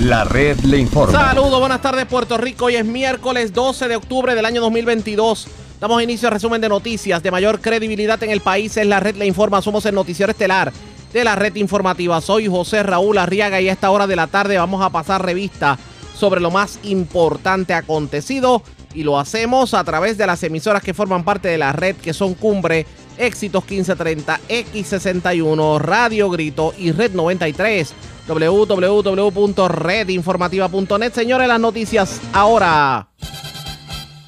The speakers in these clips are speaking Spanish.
La red le informa. Saludos, buenas tardes Puerto Rico. Hoy es miércoles 12 de octubre del año 2022. Damos inicio al resumen de noticias de mayor credibilidad en el país. Es la red le informa. Somos el noticiero estelar de la red informativa. Soy José Raúl Arriaga y a esta hora de la tarde vamos a pasar revista sobre lo más importante acontecido y lo hacemos a través de las emisoras que forman parte de la red que son Cumbre, Éxitos 1530, X61, Radio Grito y Red 93 www.redinformativa.net. Señores, las noticias ahora.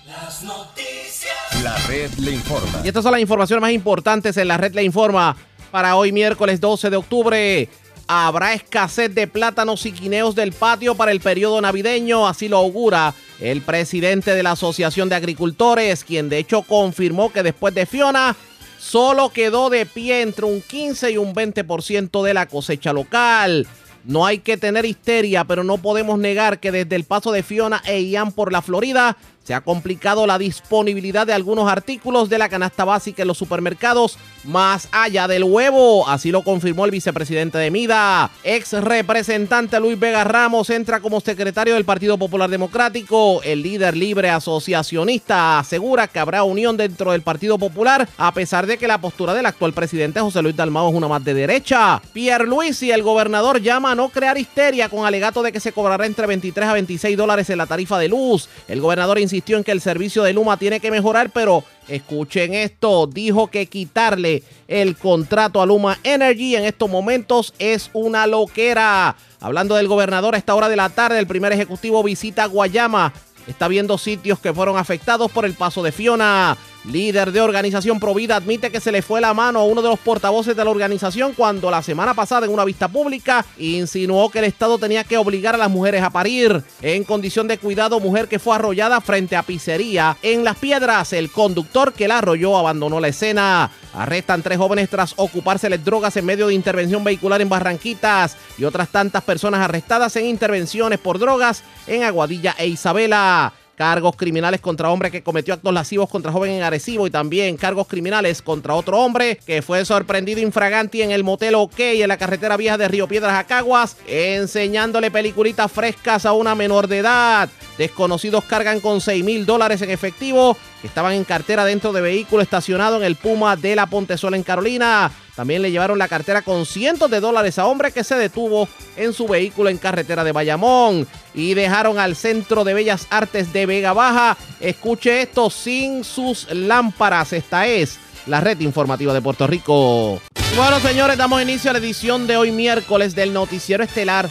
Las noticias. La red le informa. Y estas son las informaciones más importantes en la red le informa para hoy miércoles 12 de octubre. Habrá escasez de plátanos y guineos del patio para el periodo navideño, así lo augura el presidente de la Asociación de Agricultores, quien de hecho confirmó que después de Fiona solo quedó de pie entre un 15 y un 20% de la cosecha local. No hay que tener histeria, pero no podemos negar que desde el paso de Fiona e Ian por la Florida se ha complicado la disponibilidad de algunos artículos de la canasta básica en los supermercados más allá del huevo. Así lo confirmó el vicepresidente de Mida. Ex representante Luis Vega Ramos entra como secretario del Partido Popular Democrático. El líder libre asociacionista asegura que habrá unión dentro del Partido Popular a pesar de que la postura del actual presidente José Luis Dalmao es una más de derecha. Pierre Luis y el gobernador llama a no crear histeria con alegato de que se cobrará entre 23 a 26 dólares en la tarifa de luz. El gobernador insistió en que el servicio de Luma tiene que mejorar, pero escuchen esto, dijo que quitarle el contrato a Luma Energy en estos momentos es una loquera. Hablando del gobernador a esta hora de la tarde, el primer ejecutivo visita Guayama. Está viendo sitios que fueron afectados por el paso de Fiona. Líder de organización Provida admite que se le fue la mano a uno de los portavoces de la organización cuando la semana pasada en una vista pública insinuó que el Estado tenía que obligar a las mujeres a parir. En condición de cuidado, mujer que fue arrollada frente a pizzería en Las Piedras. El conductor que la arrolló abandonó la escena. Arrestan tres jóvenes tras ocupárseles drogas en medio de intervención vehicular en Barranquitas y otras tantas personas arrestadas en intervenciones por drogas en Aguadilla e Isabela cargos criminales contra hombre que cometió actos lascivos contra joven en Arecibo y también cargos criminales contra otro hombre que fue sorprendido infraganti en el motel OK en la carretera vieja de Río Piedras a Caguas, enseñándole peliculitas frescas a una menor de edad. Desconocidos cargan con 6 mil dólares en efectivo que estaban en cartera dentro de vehículo estacionado en el Puma de la Pontezuela en Carolina. También le llevaron la cartera con cientos de dólares a hombre que se detuvo en su vehículo en carretera de Bayamón. Y dejaron al Centro de Bellas Artes de Vega Baja, escuche esto, sin sus lámparas. Esta es la red informativa de Puerto Rico. Bueno, señores, damos inicio a la edición de hoy miércoles del noticiero estelar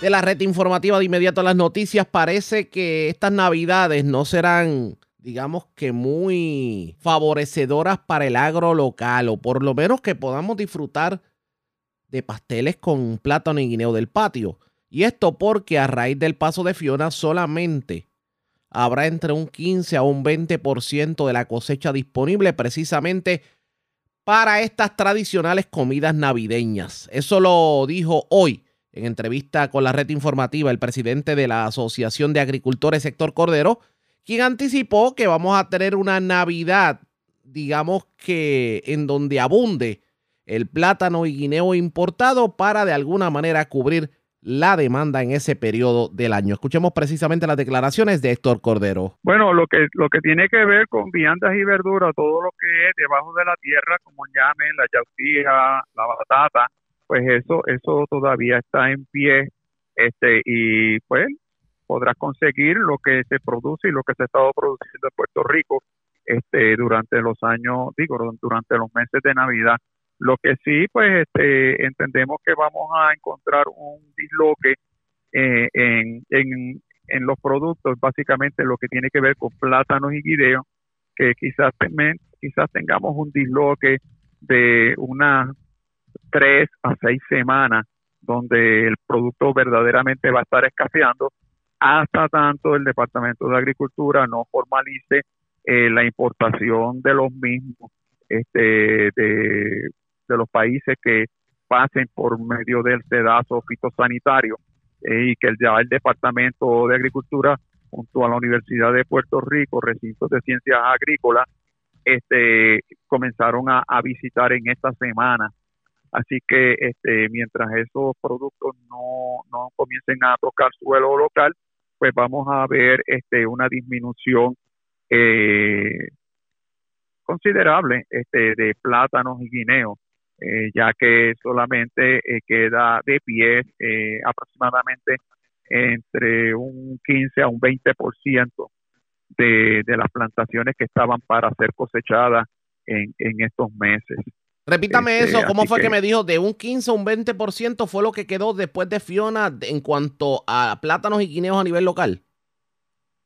de la red informativa de inmediato a las noticias. Parece que estas navidades no serán digamos que muy favorecedoras para el agro local, o por lo menos que podamos disfrutar de pasteles con plátano y guineo del patio. Y esto porque a raíz del paso de Fiona solamente habrá entre un 15 a un 20% de la cosecha disponible precisamente para estas tradicionales comidas navideñas. Eso lo dijo hoy en entrevista con la red informativa el presidente de la Asociación de Agricultores Sector Cordero, quien anticipó que vamos a tener una Navidad, digamos que en donde abunde el plátano y guineo importado para de alguna manera cubrir la demanda en ese periodo del año. Escuchemos precisamente las declaraciones de Héctor Cordero. Bueno, lo que lo que tiene que ver con viandas y verduras, todo lo que es debajo de la tierra, como llamen, la yautía, la batata, pues eso eso todavía está en pie este y pues podrás conseguir lo que se produce y lo que se ha estado produciendo en Puerto Rico este durante los años, digo, durante los meses de Navidad. Lo que sí, pues este, entendemos que vamos a encontrar un disloque eh, en, los productos, básicamente lo que tiene que ver con plátanos y guineos, que quizás, quizás tengamos un disloque de unas tres a seis semanas donde el producto verdaderamente va a estar escaseando hasta tanto el Departamento de Agricultura no formalice eh, la importación de los mismos este, de, los países que pasen por medio del sedazo fitosanitario eh, y que ya el Departamento de Agricultura junto a la Universidad de Puerto Rico, recintos de ciencias agrícolas, este, comenzaron a, a visitar en esta semana. Así que este, mientras esos productos no, no comiencen a tocar suelo local, pues vamos a ver este, una disminución eh, considerable este, de plátanos y guineos, eh, ya que solamente eh, queda de pie aproximadamente entre un 15 a un 20% de, de las plantaciones que estaban para ser cosechadas en, en estos meses. Repítame este, eso, ¿cómo fue que, me dijo de un 15 a un 20% fue lo que quedó después de Fiona en cuanto a plátanos y guineos a nivel local?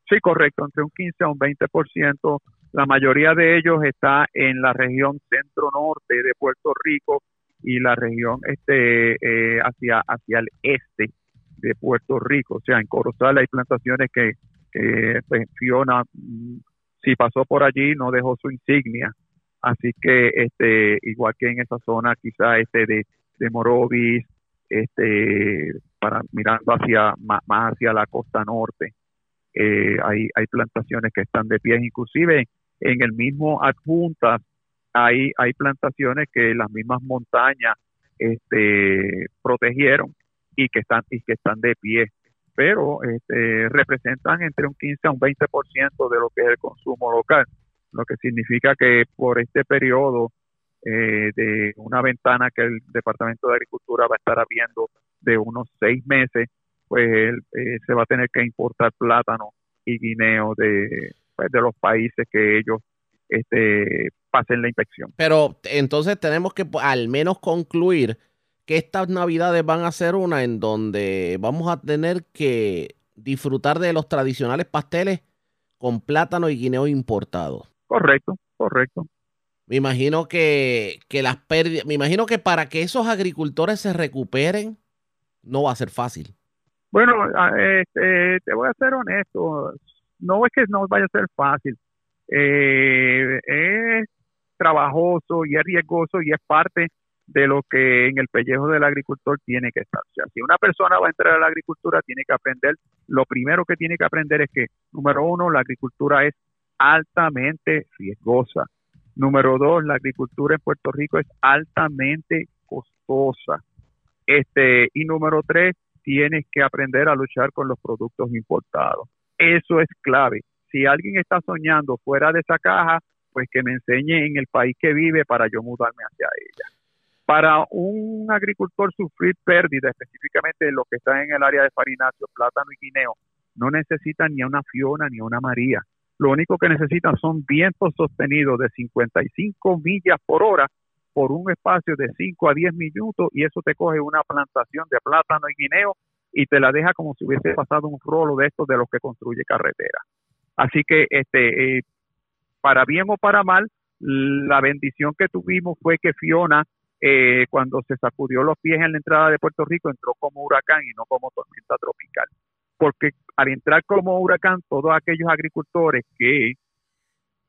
Sí, correcto, entre un 15 a un 20%. La mayoría de ellos está en la región centro-norte de Puerto Rico y la región este eh, hacia, hacia el este de Puerto Rico. O sea, en Corozal hay plantaciones que, que pues, Fiona, mm, si pasó por allí, no dejó su insignia Así que, este, igual que en esa zona, quizá este de, Morovis, este, para mirando hacia más, hacia la costa norte, eh, hay, plantaciones que están de pie, inclusive en el mismo adjunta hay, hay plantaciones que las mismas montañas este, protegieron y que están y que están de pie pero este, representan entre un 15 a un 20% de lo que es el consumo local lo que significa que por este periodo eh, de una ventana que el Departamento de Agricultura va a estar abriendo de unos seis meses, pues eh, se va a tener que importar plátano y guineo de, pues, de los países que ellos este, pasen la inspección. Pero entonces tenemos que al menos concluir que estas navidades van a ser una en donde vamos a tener que disfrutar de los tradicionales pasteles con plátano y guineo importados. Correcto, correcto. Me imagino que, las pérdidas, me imagino que para que esos agricultores se recuperen, no va a ser fácil. Bueno, este, te voy a ser honesto, no es que no vaya a ser fácil, eh, es trabajoso y es riesgoso y es parte de lo que en el pellejo del agricultor tiene que estar. O sea, si una persona va a entrar a la agricultura, tiene que aprender, lo primero que tiene que aprender es que, número uno, la agricultura es altamente riesgosa. Número dos, la agricultura en Puerto Rico es altamente costosa. Este, y número tres, tienes que aprender a luchar con los productos importados. Eso es clave. Si alguien está soñando fuera de esa caja, pues que me enseñe en el país que vive para yo mudarme hacia ella. Para un agricultor sufrir pérdida, específicamente los que están en el área de farináceo, plátano y guineo, no necesitan ni una Fiona ni una María. Lo único que necesitan son vientos sostenidos de 55 millas por hora por un espacio de 5 a 10 minutos y eso te coge una plantación de plátano y guineo y te la deja como si hubiese pasado un rolo de estos de los que construye carretera. Así que este eh, para bien o para mal, la bendición que tuvimos fue que Fiona eh, cuando se sacudió los pies en la entrada de Puerto Rico entró como huracán y no como tormenta tropical porque al entrar como huracán, todos aquellos agricultores que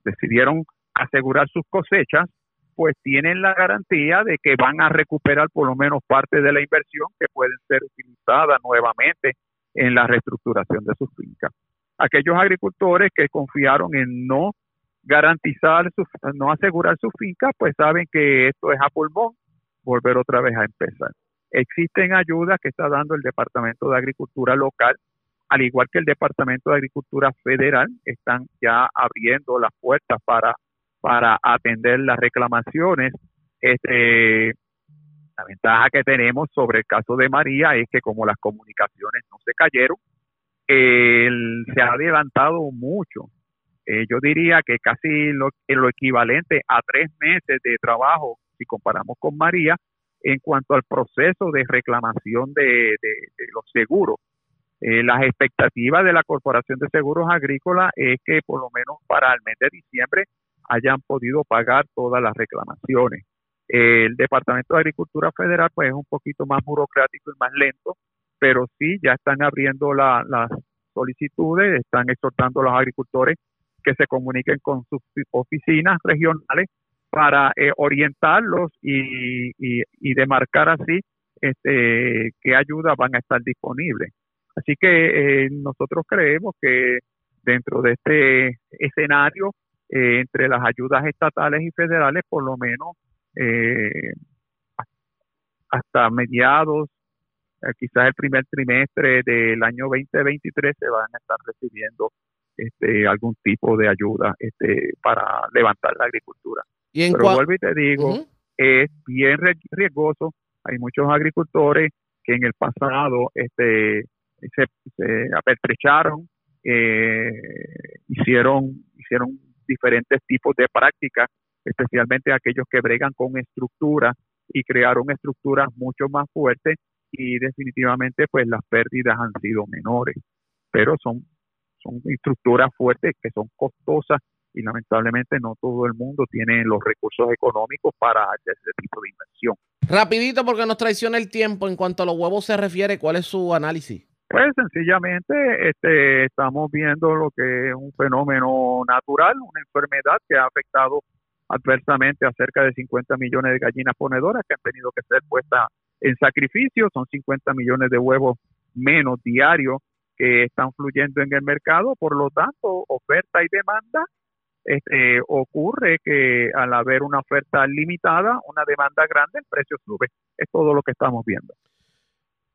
decidieron asegurar sus cosechas, pues tienen la garantía de que van a recuperar por lo menos parte de la inversión que pueden ser utilizadas nuevamente en la reestructuración de sus fincas. Aquellos agricultores que confiaron en no garantizar, su, no asegurar su finca, pues saben que esto es a pulmón, volver otra vez a empezar. Existen ayudas que está dando el Departamento de Agricultura local al igual que el Departamento de Agricultura Federal, están ya abriendo las puertas para, para atender las reclamaciones. Este, la ventaja que tenemos sobre el caso de María es que como las comunicaciones no se cayeron, se ha adelantado mucho. Eh, yo diría que casi lo, lo equivalente a tres meses de trabajo, si comparamos con María, en cuanto al proceso de reclamación de, de los seguros eh, las expectativas de la Corporación de Seguros Agrícolas es que por lo menos para el mes de diciembre hayan podido pagar todas las reclamaciones. el Departamento de Agricultura Federal pues es un poquito más burocrático y más lento, pero sí ya están abriendo las solicitudes, están exhortando a los agricultores que se comuniquen con sus oficinas regionales para eh, orientarlos y demarcar así este, qué ayudas van a estar disponibles. Así que eh, nosotros creemos que dentro de este escenario, eh, entre las ayudas estatales y federales, por lo menos eh, hasta mediados eh, quizás el primer trimestre del año 2023 se van a estar recibiendo este, algún tipo de ayuda este, para levantar la agricultura. ¿Y Pero vuelvo y te digo, es bien riesgoso. Hay muchos agricultores que en el pasado este, se, se apertrecharon, eh, hicieron, hicieron diferentes tipos de prácticas, especialmente aquellos que bregan con estructuras y crearon estructuras mucho más fuertes y definitivamente pues las pérdidas han sido menores, pero son, son estructuras fuertes que son costosas y lamentablemente no todo el mundo tiene los recursos económicos para hacer ese tipo de inversión. Rapidito porque nos traiciona el tiempo en cuanto a los huevos se refiere, ¿cuál es su análisis? Pues sencillamente este, estamos viendo lo que es un fenómeno natural, una enfermedad que ha afectado adversamente a cerca de 50 millones de gallinas ponedoras que han tenido que ser puestas en sacrificio, son 50 millones de huevos menos diarios que están fluyendo en el mercado, por lo tanto, oferta y demanda, este, ocurre que al haber una oferta limitada, una demanda grande, el precio sube. Es todo lo que estamos viendo.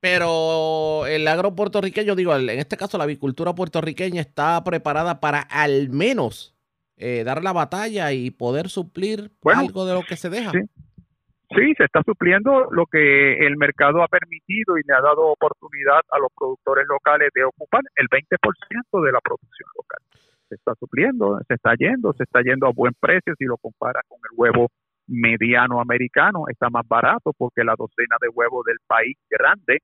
Pero el agro puertorriqueño, digo, en este caso la avicultura puertorriqueña está preparada para al menos eh, dar la batalla y poder suplir algo de lo que se deja. Sí. se está supliendo lo que el mercado ha permitido y le ha dado oportunidad a los productores locales de ocupar el 20% de la producción local. Se está supliendo, se está yendo, se está yendo a buen precio si lo compara con el huevo mediano americano, está más barato porque la docena de huevos del país grande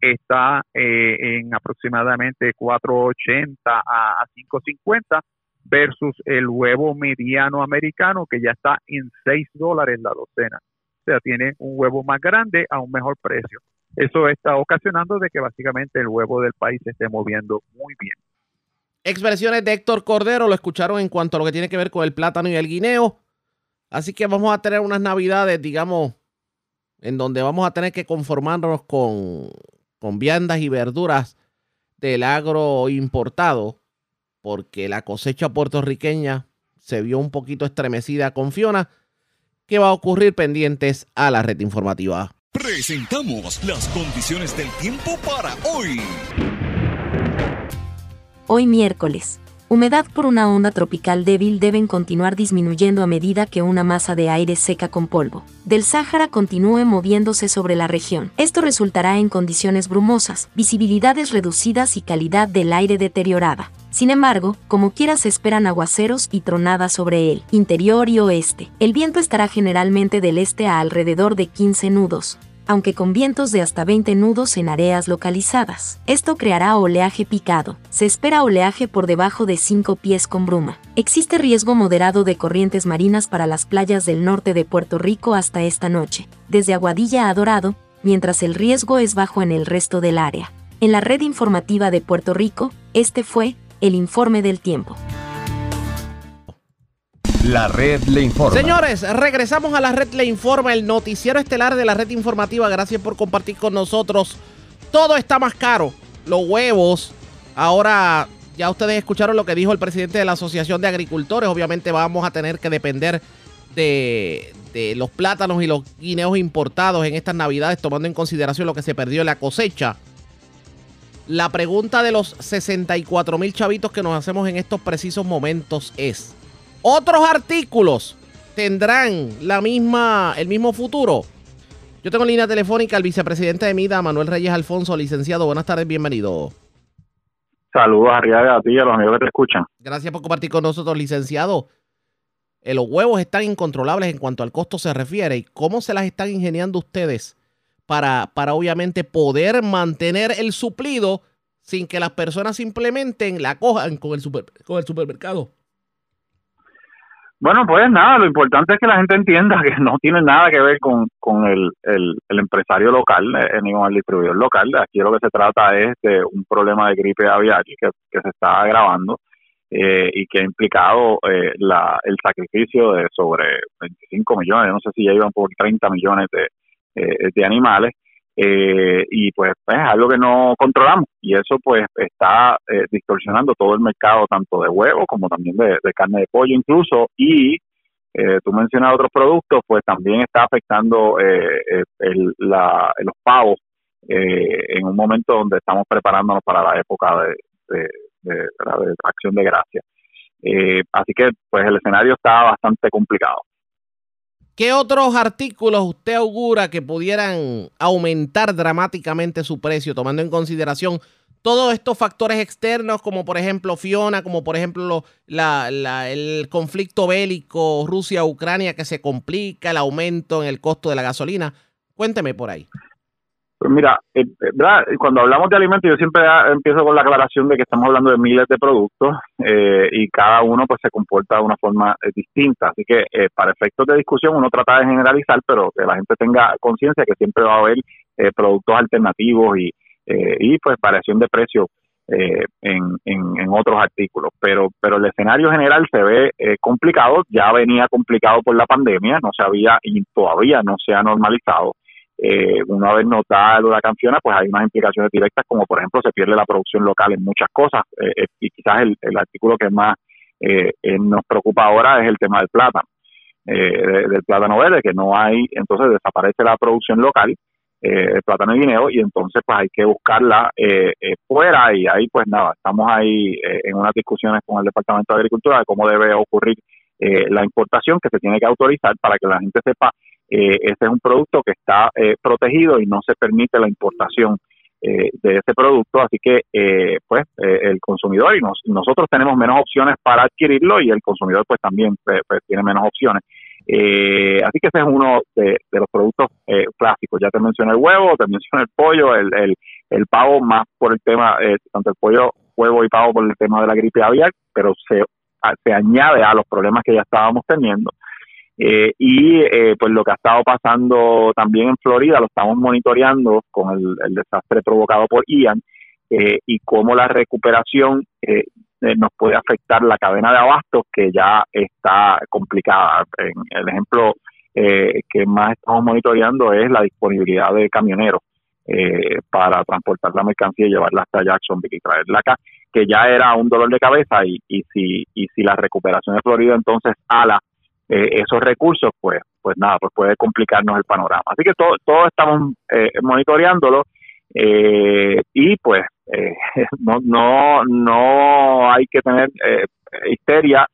está eh, en aproximadamente 4.80 a, 5.50 versus el huevo mediano americano que ya está en 6 dólares la docena. O sea, tiene un huevo más grande a un mejor precio. Eso está ocasionando de que básicamente el huevo del país se esté moviendo muy bien. Expresiones de Héctor Cordero, lo escucharon en cuanto a lo que tiene que ver con el plátano y el guineo. Así que vamos a tener unas navidades, digamos, en donde vamos a tener que conformarnos con, con viandas y verduras del agro importado, porque la cosecha puertorriqueña se vio un poquito estremecida con Fiona. ¿Qué va a ocurrir pendientes a la red informativa? Presentamos las condiciones del tiempo para hoy. Hoy miércoles humedad por una onda tropical débil deben continuar disminuyendo a medida que una masa de aire seca con polvo del Sáhara continúe moviéndose sobre la región. Esto resultará en condiciones brumosas, visibilidades reducidas y calidad del aire deteriorada. Sin embargo, como quiera se esperan aguaceros y tronadas sobre el interior y oeste. El viento estará generalmente del este a alrededor de 15 nudos, aunque con vientos de hasta 20 nudos en áreas localizadas. Esto creará oleaje picado. Se espera oleaje por debajo de 5 pies con bruma. Existe riesgo moderado de corrientes marinas para las playas del norte de Puerto Rico hasta esta noche, desde Aguadilla a Dorado, mientras el riesgo es bajo en el resto del área. En la red informativa de Puerto Rico, este fue el informe del tiempo. La red le informa. Señores, regresamos a la red le informa, el noticiero estelar de la red informativa. Gracias por compartir con nosotros. Todo está más caro. Los huevos. Ahora, ya ustedes escucharon lo que dijo el presidente de la Asociación de Agricultores. Obviamente vamos a tener que depender de, los plátanos y los guineos importados en estas navidades, tomando en consideración lo que se perdió en la cosecha. La pregunta de los 64 mil chavitos que nos hacemos en estos precisos momentos es, otros artículos tendrán la misma, el mismo futuro. Yo tengo en línea telefónica al vicepresidente de MIDA, Manuel Reyes Alfonso, licenciado. Buenas tardes, bienvenido. Saludos, Arriaga, a ti y a los amigos que te escuchan. Gracias por compartir con nosotros, licenciado. Eh, los huevos están incontrolables en cuanto al costo se refiere. ¿Y cómo se las están ingeniando ustedes para, para obviamente poder mantener el suplido sin que las personas simplemente la cojan con el, con el supermercado? Bueno, pues nada, lo importante es que la gente entienda que no tiene nada que ver con, con el, el, empresario local, eh, ni con el distribuidor local. Aquí lo que se trata es de un problema de gripe aviar que, que se está agravando eh, y que ha implicado eh, la, el sacrificio de sobre 25 millones, no sé si ya iban por 30 millones de, de animales eh, y pues es algo que no controlamos y eso pues está eh, distorsionando todo el mercado tanto de huevos como también de, carne de pollo incluso y eh, tú mencionas otros productos pues también está afectando el, la, los pavos en un momento donde estamos preparándonos para la época de, de, acción de gracia. así que pues el escenario está bastante complicado. ¿Qué otros artículos usted augura que pudieran aumentar dramáticamente su precio, tomando en consideración todos estos factores externos, como por ejemplo Fiona, como por ejemplo el conflicto bélico Rusia-Ucrania que se complica, el aumento en el costo de la gasolina? Cuénteme por ahí. Pues mira, eh, eh, cuando hablamos de alimentos, yo siempre empiezo con la aclaración de que estamos hablando de miles de productos eh, y cada uno pues se comporta de una forma distinta. Así que para efectos de discusión uno trata de generalizar, pero que la gente tenga conciencia que siempre va a haber productos alternativos y, y pues variación de precio en, en, otros artículos. Pero, pero el escenario general se ve complicado, ya venía complicado por la pandemia, no se había y todavía no se ha normalizado eh, una vez notada la canción pues hay unas implicaciones directas, como por ejemplo se pierde la producción local en muchas cosas. Eh, eh, y quizás el, artículo que más eh, nos preocupa ahora es el tema del plátano, del plátano verde, que no hay, entonces desaparece la producción local. el plátano y guineo y entonces pues hay que buscarla fuera y ahí pues nada, estamos ahí en unas discusiones con el Departamento de Agricultura de cómo debe ocurrir la importación que se tiene que autorizar para que la gente sepa eh, ese es un producto que está eh, protegido y no se permite la importación eh, de ese producto, así que eh, pues el consumidor y nosotros tenemos menos opciones para adquirirlo y el consumidor pues también pues, pues tiene menos opciones. así que ese es uno de, los productos clásicos. Ya te mencioné el huevo, te mencioné el pollo, el, el, el pavo más por el tema, tanto el pollo, huevo y pavo por el tema de la gripe aviar, pero se, se añade a los problemas que ya estábamos teniendo. Eh, y eh, pues lo que ha estado pasando también en Florida lo estamos monitoreando con el, desastre provocado por Ian eh, y cómo la recuperación nos puede afectar la cadena de abastos que ya está complicada. En el ejemplo que más estamos monitoreando es la disponibilidad de camioneros para transportar la mercancía y llevarla hasta Jacksonville y traerla acá, que ya era un dolor de cabeza y, y si y si la recuperación de Florida entonces ala eh, esos recursos, pues, pues nada, pues puede complicarnos el panorama. Así que todo, todo estamos eh, monitoreándolo eh, y pues no, no, no hay que tener histeria.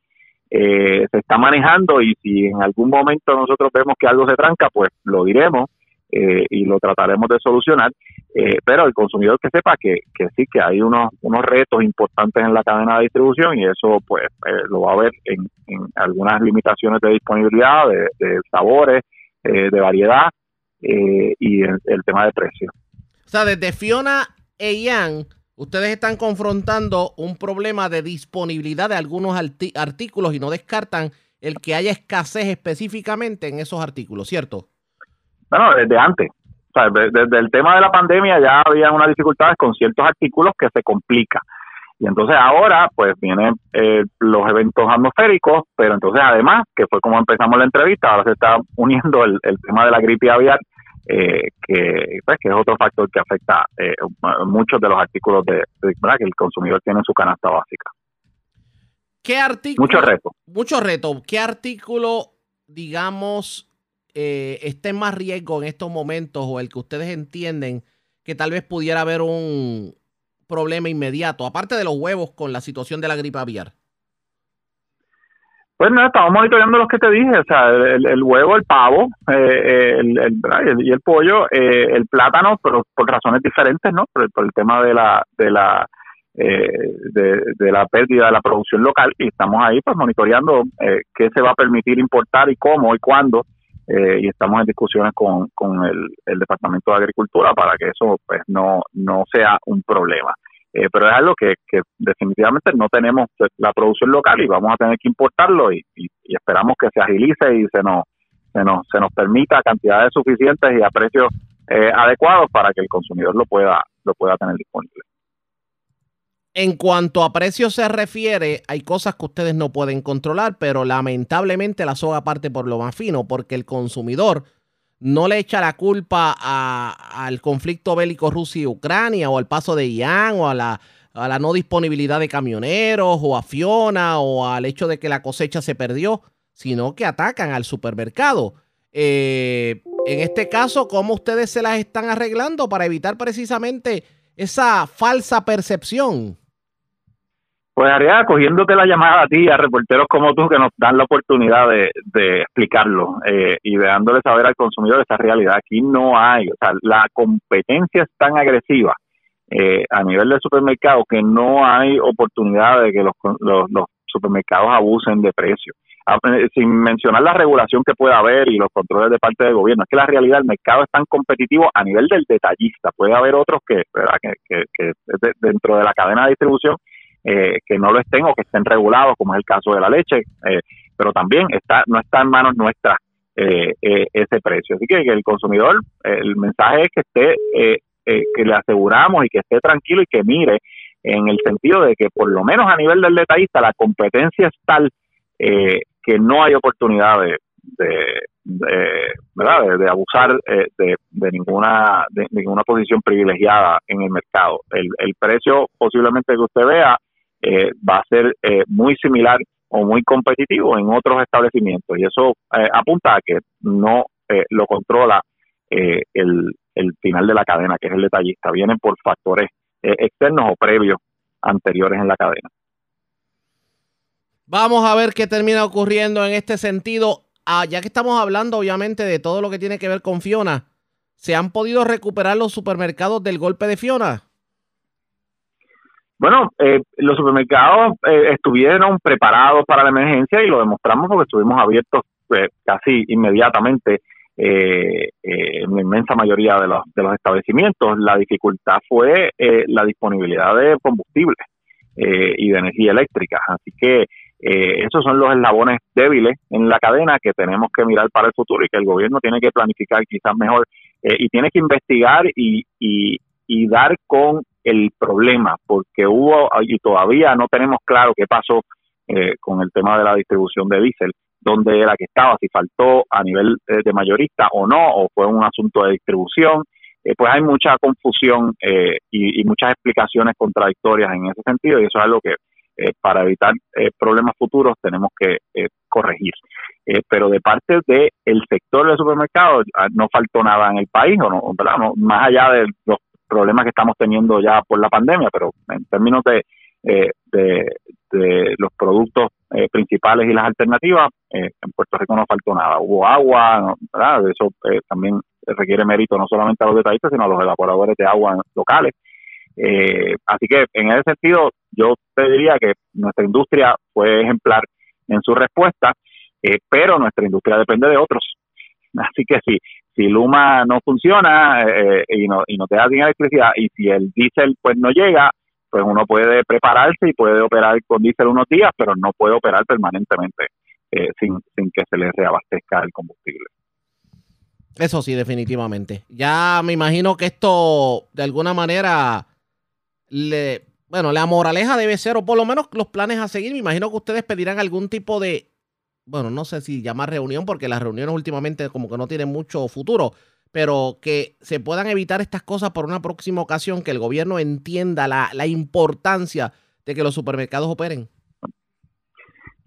se está manejando y si en algún momento nosotros vemos que algo se tranca, pues lo diremos eh, y lo trataremos de solucionar, eh, pero el consumidor que sepa que, que sí, que hay unos, unos retos importantes en la cadena de distribución y eso pues eh, lo va a ver en, en algunas limitaciones de disponibilidad, de, sabores, de variedad y el, tema de precio. O sea, desde Fiona e Ian, ustedes están confrontando un problema de disponibilidad de algunos artículos y no descartan el que haya escasez específicamente en esos artículos, ¿cierto? Bueno, desde antes. O sea, desde, el tema de la pandemia ya había unas dificultades con ciertos artículos que se complica. Y entonces ahora, pues vienen eh, los eventos atmosféricos, pero entonces además, que fue como empezamos la entrevista, ahora se está uniendo el, tema de la gripe aviar, eh, que, pues, que es otro factor que afecta eh, muchos de los artículos de, que el consumidor tiene en su canasta básica. ¿Qué artículo? Muchos retos. Muchos retos. ¿Qué artículo, digamos, eh, esté en más riesgo en estos momentos o el que ustedes entienden que tal vez pudiera haber un problema inmediato, aparte de los huevos con la situación de la gripe aviar? Pues no, estamos monitoreando los que te dije, o sea, el, huevo, el pavo eh, el, y el pollo, eh, el plátano, pero por razones diferentes, ¿no? Por, el tema de la de la eh, de, la pérdida de la producción local y estamos ahí pues monitoreando qué se va a permitir importar y cómo y cuándo eh, y estamos en discusiones con, con el, Departamento de Agricultura para que eso pues no, no sea un problema. Eh, pero es algo que, que definitivamente no tenemos la producción local y vamos a tener que importarlo y, y, esperamos que se agilice y se nos, se nos, se nos permita cantidades suficientes y a precios eh, adecuados para que el consumidor lo pueda, lo pueda tener disponible. En cuanto a precios se refiere, hay cosas que ustedes no pueden controlar, pero lamentablemente la soga parte por lo más fino, porque el consumidor no le echa la culpa al conflicto bélico Rusia y Ucrania, o al paso de Ian, o a la, no disponibilidad de camioneros, o a Fiona, o al hecho de que la cosecha se perdió, sino que atacan al supermercado. Eh, en este caso, ¿cómo ustedes se las están arreglando para evitar precisamente esa falsa percepción? Pues Ariel, cogiéndote la llamada a ti, a reporteros como tú que nos dan la oportunidad de, explicarlo eh, y de dándole saber al consumidor esa realidad. Aquí no hay, o sea, la competencia es tan agresiva eh, a nivel del supermercado que no hay oportunidad de que los, los, supermercados abusen de precios. Ah, eh, sin mencionar la regulación que pueda haber y los controles de parte del gobierno, es que la realidad del mercado es tan competitivo a nivel del detallista. Puede haber otros que, que, dentro de la cadena de distribución eh, que no lo estén o que estén regulados, como es el caso de la leche, eh, pero también está no está en manos nuestras eh, ese precio. Así que, el consumidor, el mensaje es que esté, que le aseguramos y que esté tranquilo y que mire en el sentido de que por lo menos a nivel del detallista la competencia es tal que no hay oportunidad de, de, ¿verdad? de, abusar de, de, ninguna de ninguna posición privilegiada en el mercado. El, el precio posiblemente que usted vea eh, va a ser eh, muy similar o muy competitivo en otros establecimientos y eso eh, apunta a que no lo controla el, el final de la cadena, que es el detallista. Vienen por factores externos o previos anteriores en la cadena. Vamos a ver qué termina ocurriendo en este sentido. Ah, ya que estamos hablando, obviamente, de todo lo que tiene que ver con Fiona, ¿se han podido recuperar los supermercados del golpe de Fiona? Bueno, eh, los supermercados eh, estuvieron preparados para la emergencia y lo demostramos porque estuvimos abiertos eh, casi inmediatamente en la inmensa mayoría de los, de los establecimientos. La dificultad fue la disponibilidad de combustible y de energía eléctrica. Así que esos son los eslabones débiles en la cadena que tenemos que mirar para el futuro y que el gobierno tiene que planificar quizás mejor y tiene que investigar y, y, y dar con el problema, porque hubo y todavía no tenemos claro qué pasó eh, con el tema de la distribución de diésel, dónde era que estaba, si faltó a nivel eh, de mayorista o no, o fue un asunto de distribución. Eh, pues hay mucha confusión y, y, muchas explicaciones contradictorias en ese sentido y eso es algo que para evitar problemas futuros tenemos que corregir. pero de parte del el sector del supermercado ah, no faltó nada en el país, o no, más allá de los problemas que estamos teniendo ya por la pandemia, pero en términos de, eh, de, los productos eh, principales y las alternativas, eh, en Puerto Rico no faltó nada. Hubo agua, ¿verdad? Eso también requiere mérito no solamente a los detallistas, sino a los evaporadores de agua locales. así que en ese sentido, yo te diría que nuestra industria fue ejemplar en su respuesta, pero nuestra industria depende de otros. Así que sí, si Luma no funciona eh, y, no, y no te da bien electricidad y si el diésel pues no llega, pues uno puede prepararse y puede operar con diésel unos días, pero no puede operar permanentemente eh, sin, sin que se le reabastezca el combustible. Eso sí, definitivamente. Ya me imagino que esto de alguna manera le, bueno, la moraleja debe ser, o por lo menos los planes a seguir, me imagino que ustedes pedirán algún tipo de bueno, no sé si llamar reunión, porque las reuniones últimamente como que no tienen mucho futuro, pero que se puedan evitar estas cosas por una próxima ocasión, que el gobierno entienda la, la importancia de que los supermercados operen.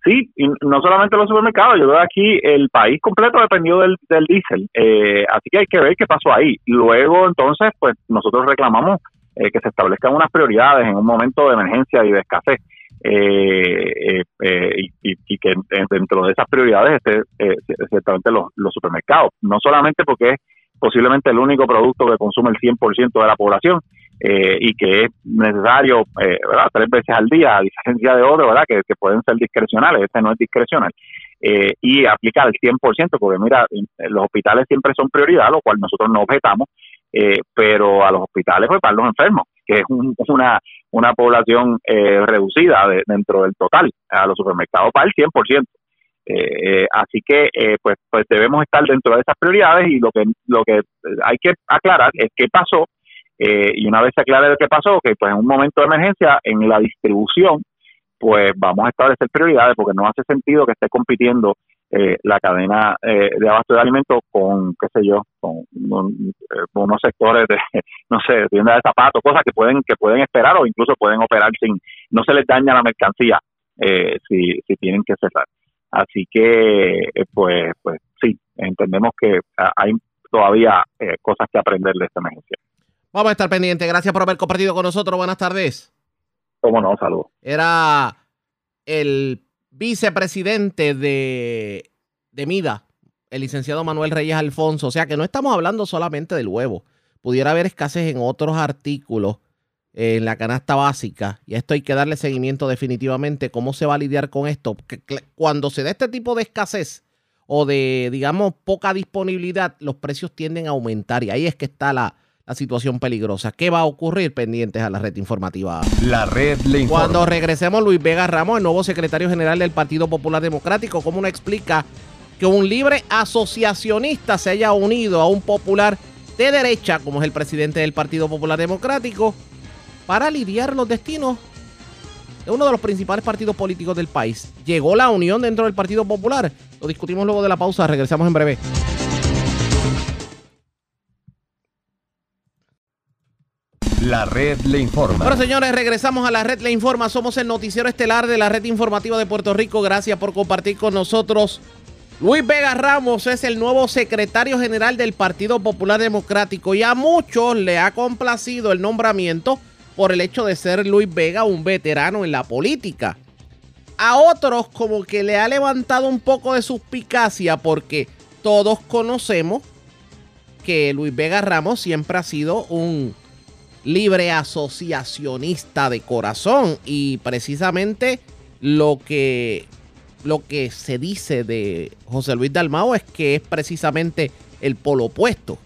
Sí, y no solamente los supermercados, yo veo aquí el país completo dependió del, del diésel, eh, así que hay que ver qué pasó ahí. Luego, entonces, pues nosotros reclamamos eh, que se establezcan unas prioridades en un momento de emergencia y de escasez. Eh, eh, y, que dentro de esas prioridades esté eh, ciertamente los, supermercados, no solamente porque es posiblemente el único producto que consume el 100% de la población eh, y que es necesario, ¿verdad? Tres veces al día, a diferencia de otros. Que, pueden ser discrecionales, este no es discrecional. y aplicar el 100%, porque mira, los hospitales siempre son prioridad, lo cual nosotros no objetamos, pero a los hospitales, pues para los enfermos, que es una, una población eh, reducida dentro del total, a los supermercados para el 100%. Eh, eh, así que eh, pues pues debemos estar dentro de esas prioridades y lo que lo que hay que aclarar es qué pasó y una vez se aclare lo que pasó que pues en un momento de emergencia en la distribución pues vamos a establecer prioridades porque no hace sentido que esté compitiendo eh, la cadena eh, de abasto de alimentos con, qué sé yo, con, eh, unos sectores de, no sé, tiendas de zapatos, cosas que pueden que pueden esperar o incluso pueden operar sin, no se les daña la mercancía si, si tienen que cerrar. Así que, pues, pues sí, entendemos que hay todavía eh, cosas que aprender de esta emergencia. Vamos a estar pendientes. Gracias por haber compartido con nosotros. Buenas tardes. Cómo no, saludos. Era el vicepresidente de, de MIDA, el licenciado Manuel Reyes Alfonso. O sea que no estamos hablando solamente del huevo. Pudiera haber escasez en otros artículos en la canasta básica. Y esto hay que darle seguimiento definitivamente. ¿Cómo se va a lidiar con esto? Cuando se da este tipo de escasez o de, digamos, poca disponibilidad, los precios tienden a aumentar. Y ahí es que está la, la situación peligrosa. ¿Qué va a ocurrir? Pendientes a la red informativa. La red le informa. Cuando regresemos, Luis Vega Ramos, el nuevo secretario general del Partido Popular Democrático, ¿cómo nos explica que un libre asociacionista se haya unido a un popular de derecha, como es el presidente del Partido Popular Democrático, para lidiar los destinos de uno de los principales partidos políticos del país? ¿Llegó la unión dentro del Partido Popular? Lo discutimos luego de la pausa, regresamos en breve. La red le informa. Bueno, señores, regresamos a la red Le Informa. Somos el noticiero estelar de la red informativa de Puerto Rico. Gracias por compartir con nosotros. Luis Vega Ramos es el nuevo secretario general del Partido Popular Democrático y a muchos le ha complacido el nombramiento por el hecho de ser Luis Vega un veterano en la política. A otros como que le ha levantado un poco de suspicacia porque todos conocemos que Luis Vega Ramos siempre ha sido un libre asociacionista de corazón y precisamente lo que lo que se dice de José Luis Dalmao es que es precisamente el polo opuesto.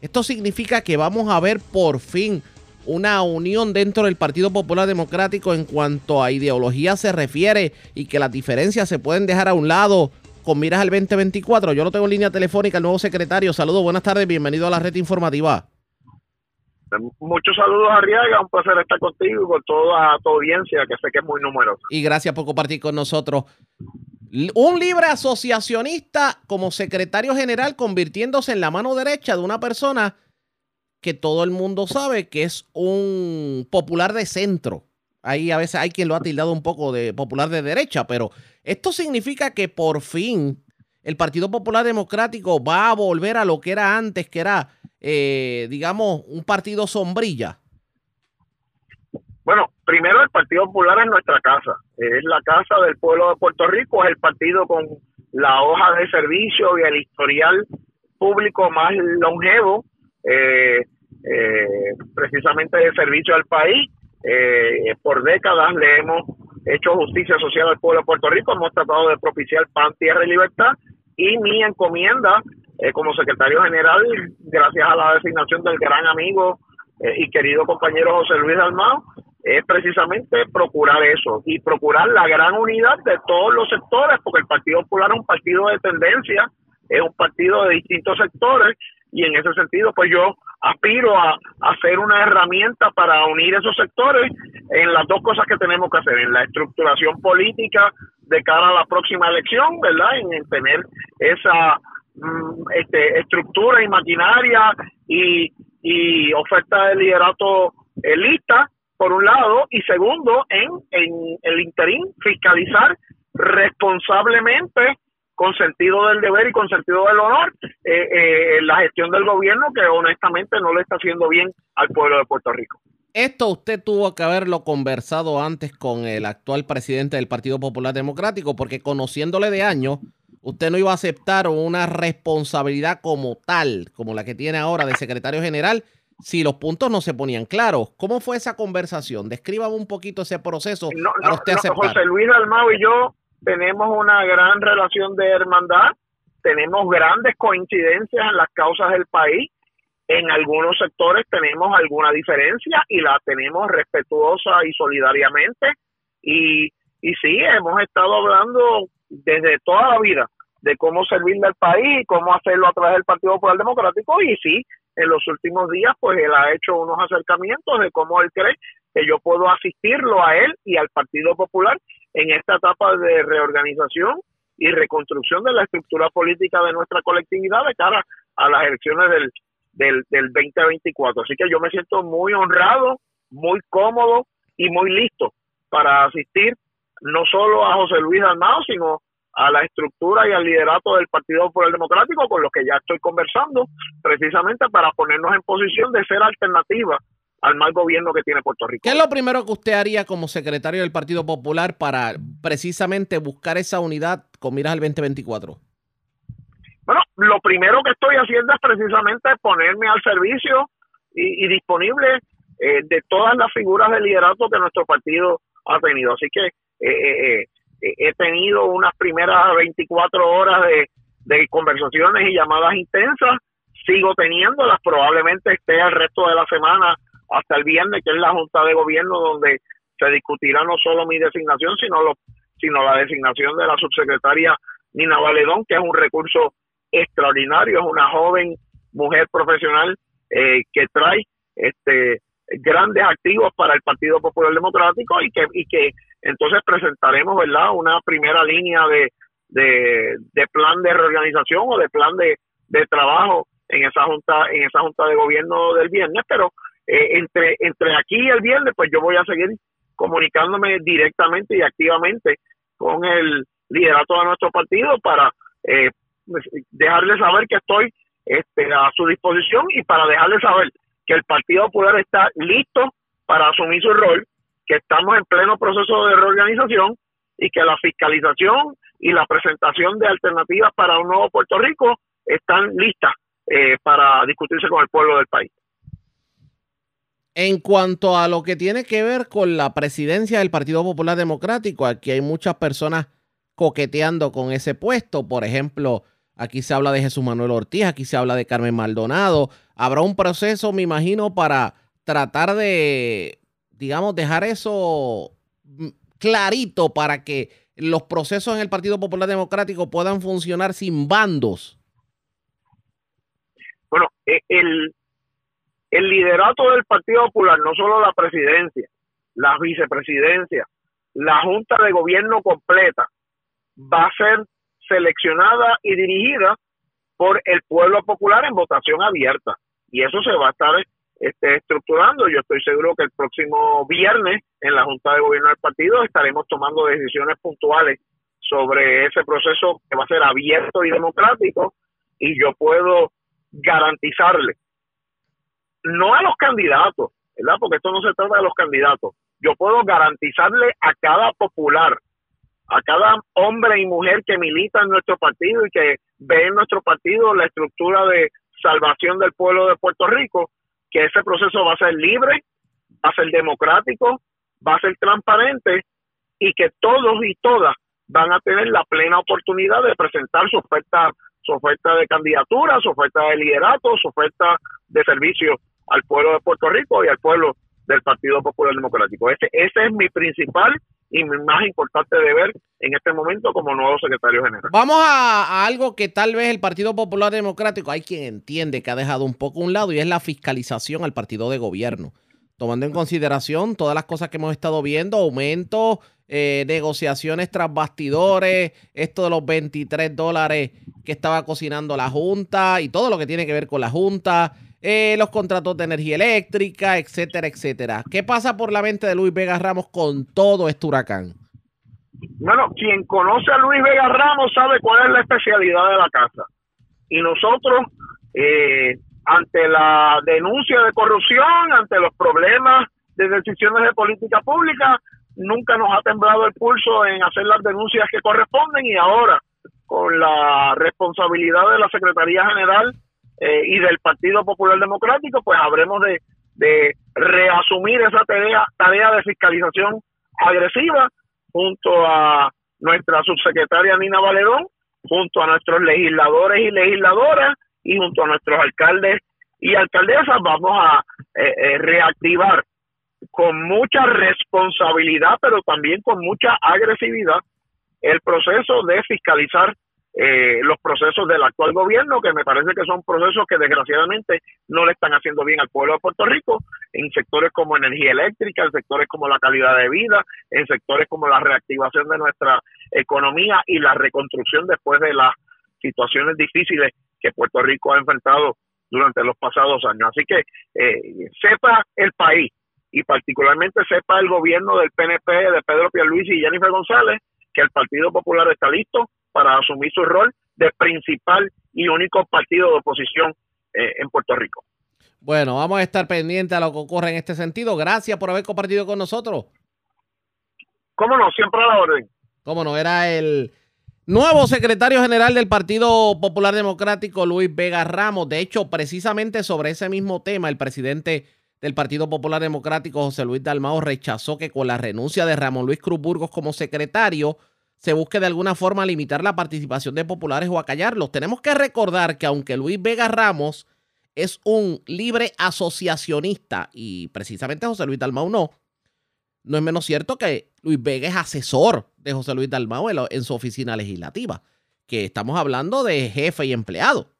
Esto significa que vamos a ver por fin una unión dentro del Partido Popular Democrático en cuanto a ideología se refiere y que las diferencias se pueden dejar a un lado con miras al 2024. Yo lo tengo en línea telefónica, el nuevo secretario. Saludos, buenas tardes, bienvenido a la red informativa. Muchos saludos a Arriaga, un placer estar contigo y con toda tu audiencia, que sé que es muy numerosa. Y gracias por compartir con nosotros. Un libre asociacionista como secretario general convirtiéndose en la mano derecha de una persona que todo el mundo sabe que es un popular de centro. Ahí a veces hay quien lo ha tildado un poco de popular de derecha, pero esto significa que por fin el Partido Popular Democrático va a volver a lo que era antes, que era eh, digamos, un partido sombrilla? Bueno, primero el Partido Popular es nuestra casa, es la casa del pueblo de Puerto Rico, es el partido con la hoja de servicio y el historial público más longevo, eh, eh, precisamente de servicio al país. por décadas le hemos hecho justicia social al pueblo de Puerto Rico, hemos tratado de propiciar pan, tierra y libertad, y mi encomienda eh, como secretario general, gracias a la designación del gran amigo eh, y querido compañero José Luis Dalmao, es precisamente procurar eso y procurar la gran unidad de todos los sectores, porque el Partido Popular es un partido de tendencia, es un partido de distintos sectores y en ese sentido pues yo aspiro a, a ser una herramienta para unir esos sectores en las dos cosas que tenemos que hacer, en la estructuración política de cara a la próxima elección, ¿verdad? En, en tener esa este, estructura y maquinaria y, oferta de liderato eh, lista, por un lado, y segundo, en, en el interín, fiscalizar responsablemente con sentido del deber y con sentido del honor eh, eh, la gestión del gobierno que honestamente no le está haciendo bien al pueblo de Puerto Rico. Esto usted tuvo que haberlo conversado antes con el actual presidente del Partido Popular Democrático, porque conociéndole de años, usted no iba a aceptar una responsabilidad como tal, como la que tiene ahora de secretario general, si los puntos no se ponían claros. ¿Cómo fue esa conversación? Descríbame un poquito ese proceso para usted aceptar. José Luis Almao y yo tenemos una gran relación de hermandad, tenemos grandes coincidencias en las causas del país. En algunos sectores tenemos alguna diferencia y la tenemos respetuosa y solidariamente. Y, y sí, hemos estado hablando desde toda la vida de cómo servirle al país, cómo hacerlo a través del Partido Popular Democrático y sí, en los últimos días pues él ha hecho unos acercamientos de cómo él cree que yo puedo asistirlo a él y al Partido Popular en esta etapa de reorganización y reconstrucción de la estructura política de nuestra colectividad de cara a las elecciones del, del, del 2024. Así que yo me siento muy honrado, muy cómodo y muy listo para asistir no solo a José Luis Almao, sino a la estructura y al liderato del Partido Popular Democrático, con los que ya estoy conversando, precisamente para ponernos en posición de ser alternativa al mal gobierno que tiene Puerto Rico. ¿Qué es lo primero que usted haría como secretario del Partido Popular para precisamente buscar esa unidad con miras al 2024? Bueno, lo primero que estoy haciendo es precisamente ponerme al servicio y, disponible eh, de todas las figuras de liderato que nuestro partido ha tenido. Así que eh, eh, he tenido unas primeras 24 horas de, conversaciones y llamadas intensas, sigo teniéndolas, probablemente esté el resto de la semana hasta el viernes, que es la Junta de Gobierno, donde se discutirá no solo mi designación, sino, lo, sino la designación de la subsecretaria Nina Valedón, que es un recurso extraordinario, es una joven mujer profesional eh, que trae este grandes activos para el Partido Popular Democrático y que y que entonces presentaremos verdad una primera línea de, de, plan de reorganización o de plan de, de trabajo en esa junta en esa junta de gobierno del viernes pero eh, entre entre aquí y el viernes pues yo voy a seguir comunicándome directamente y activamente con el liderato de nuestro partido para eh, dejarles saber que estoy este, a su disposición y para dejarles saber que el Partido Popular está listo para asumir su rol, que estamos en pleno proceso de reorganización y que la fiscalización y la presentación de alternativas para un nuevo Puerto Rico están listas eh, para discutirse con el pueblo del país. En cuanto a lo que tiene que ver con la presidencia del Partido Popular Democrático, aquí hay muchas personas coqueteando con ese puesto. Por ejemplo, Aquí se habla de Jesús Manuel Ortiz, aquí se habla de Carmen Maldonado. Habrá un proceso, me imagino, para tratar de, digamos, dejar eso mm, clarito para que los procesos en el Partido Popular Democrático puedan funcionar sin bandos. Bueno, e, el, el liderato del Partido Popular, no solo la presidencia, la vicepresidencia, la junta de gobierno completa, va a ser seleccionada y dirigida por el pueblo popular en votación abierta. Y eso se va a estar este, estructurando. Yo estoy seguro que el próximo viernes en la Junta de Gobierno del partido estaremos tomando decisiones puntuales sobre ese proceso que va a ser abierto y democrático y yo puedo garantizarle, no a los candidatos, ¿verdad? Porque esto no se trata de los candidatos, yo puedo garantizarle a cada popular a cada hombre y mujer que milita en nuestro partido y que ve en nuestro partido la estructura de salvación del pueblo de Puerto Rico, que ese proceso va a ser libre, va a ser democrático, va a ser transparente y que todos y todas van a tener la plena oportunidad de presentar su oferta, su oferta de candidatura, su oferta de liderato, su oferta de servicio al pueblo de Puerto Rico y al pueblo del Partido Popular Democrático. Ese, ese es mi principal y más importante de ver en este momento como nuevo secretario general. Vamos a, algo que tal vez el Partido Popular Democrático, hay quien entiende que ha dejado un poco a un lado y es la fiscalización al partido de gobierno. Tomando en consideración todas las cosas que hemos estado viendo, aumento, eh, negociaciones tras bastidores, esto de los 23 dólares que estaba cocinando la Junta y todo lo que tiene que ver con la Junta, eh, los contratos de energía eléctrica, etcétera, etcétera. ¿Qué pasa por la mente de Luis Vega Ramos con todo este huracán? Bueno, quien conoce a Luis Vega Ramos sabe cuál es la especialidad de la casa. Y nosotros, eh, ante la denuncia de corrupción, ante los problemas de decisiones de política pública, nunca nos ha temblado el pulso en hacer las denuncias que corresponden y ahora, con la responsabilidad de la Secretaría General eh, y del Partido Popular Democrático, pues habremos de, de reasumir esa tarea, tarea de fiscalización agresiva junto a nuestra subsecretaria Nina Valedón, junto a nuestros legisladores y legisladoras y junto a nuestros alcaldes y alcaldesas. Vamos a eh, eh, reactivar con mucha responsabilidad, pero también con mucha agresividad el proceso de fiscalizar eh, los procesos del actual gobierno, que me parece que son procesos que desgraciadamente no le están haciendo bien al pueblo de Puerto Rico, en sectores como energía eléctrica, en sectores como la calidad de vida, en sectores como la reactivación de nuestra economía y la reconstrucción después de las situaciones difíciles que Puerto Rico ha enfrentado durante los pasados años. Así que eh, sepa el país y particularmente sepa el gobierno del PNP de Pedro Pierluisi y Jennifer González que el Partido Popular está listo para asumir su rol de principal y único partido de oposición eh, en Puerto Rico. Bueno, vamos a estar pendientes a lo que ocurre en este sentido. Gracias por haber compartido con nosotros. ¿Cómo no? Siempre a la orden. ¿Cómo no? Era el nuevo secretario general del Partido Popular Democrático, Luis Vega Ramos. De hecho, precisamente sobre ese mismo tema, el presidente del Partido Popular Democrático, José Luis Dalmao, rechazó que con la renuncia de Ramón Luis Cruz Burgos como secretario se busque de alguna forma limitar la participación de populares o acallarlos. Tenemos que recordar que aunque Luis Vega Ramos es un libre asociacionista y precisamente José Luis Dalmau no, no es menos cierto que Luis Vega es asesor de José Luis Dalmau en, su oficina legislativa, que estamos hablando de jefe y empleado.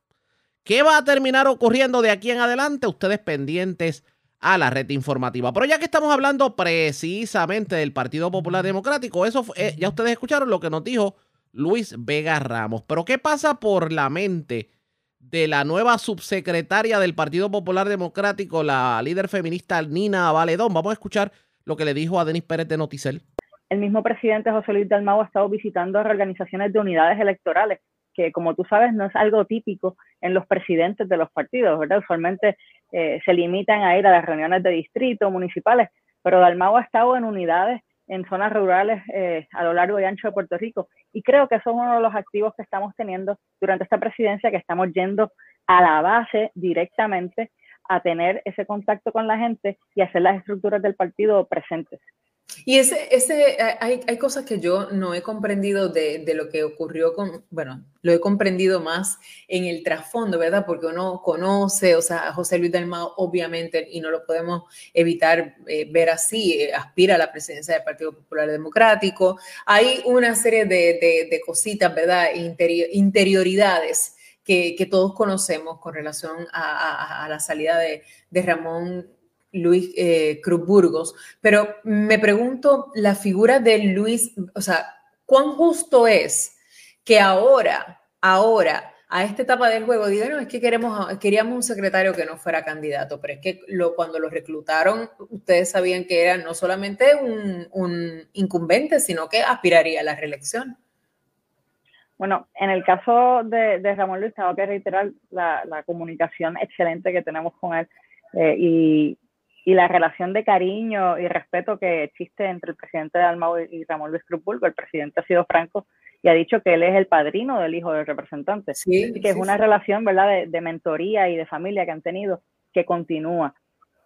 ¿Qué va a terminar ocurriendo de aquí en adelante? Ustedes pendientes a la red informativa. Pero ya que estamos hablando precisamente del Partido Popular Democrático, eso eh, ya ustedes escucharon lo que nos dijo Luis Vega Ramos. Pero ¿qué pasa por la mente de la nueva subsecretaria del Partido Popular Democrático, la líder feminista Nina Valedón? Vamos a escuchar lo que le dijo a Denis Pérez de Noticel. El mismo presidente José Luis Dalmau ha estado visitando reorganizaciones de unidades electorales que como tú sabes no es algo típico en los presidentes de los partidos, ¿verdad? Usualmente eh, se limitan a ir a las reuniones de distrito, municipales, pero Dalmau ha estado en unidades en zonas rurales eh, a lo largo y ancho de Puerto Rico. Y creo que es uno de los activos que estamos teniendo durante esta presidencia, que estamos yendo a la base directamente a tener ese contacto con la gente y hacer las estructuras del partido presentes. Y ese, ese, hay, hay, cosas que yo no he comprendido de, de, lo que ocurrió con, bueno, lo he comprendido más en el trasfondo, ¿verdad? Porque uno conoce, o sea, a José Luis Dalmao, obviamente, y no lo podemos evitar eh, ver así, eh, aspira a la presidencia del Partido Popular Democrático. Hay una serie de, de, de cositas, ¿verdad? interioridades que, que, todos conocemos con relación a, a, a la salida de, Ramón Luis eh, Cruz Burgos, pero me pregunto la figura de Luis, o sea, ¿cuán justo es que ahora, ahora, a esta etapa del juego, digan, no, es que queremos, queríamos un secretario que no fuera candidato, pero es que cuando lo reclutaron, ustedes sabían que era no solamente un, incumbente, sino que aspiraría a la reelección. Bueno, en el caso de, Ramón Luis, tengo que reiterar la, la, comunicación excelente que tenemos con él eh, y, y la relación de cariño y respeto que existe entre el presidente de Almao y Ramón Luis Cruz El presidente ha sido franco y ha dicho que él es el padrino del hijo del representante. Sí, que es una relación, ¿verdad?, de, mentoría y de familia que han tenido que continúa.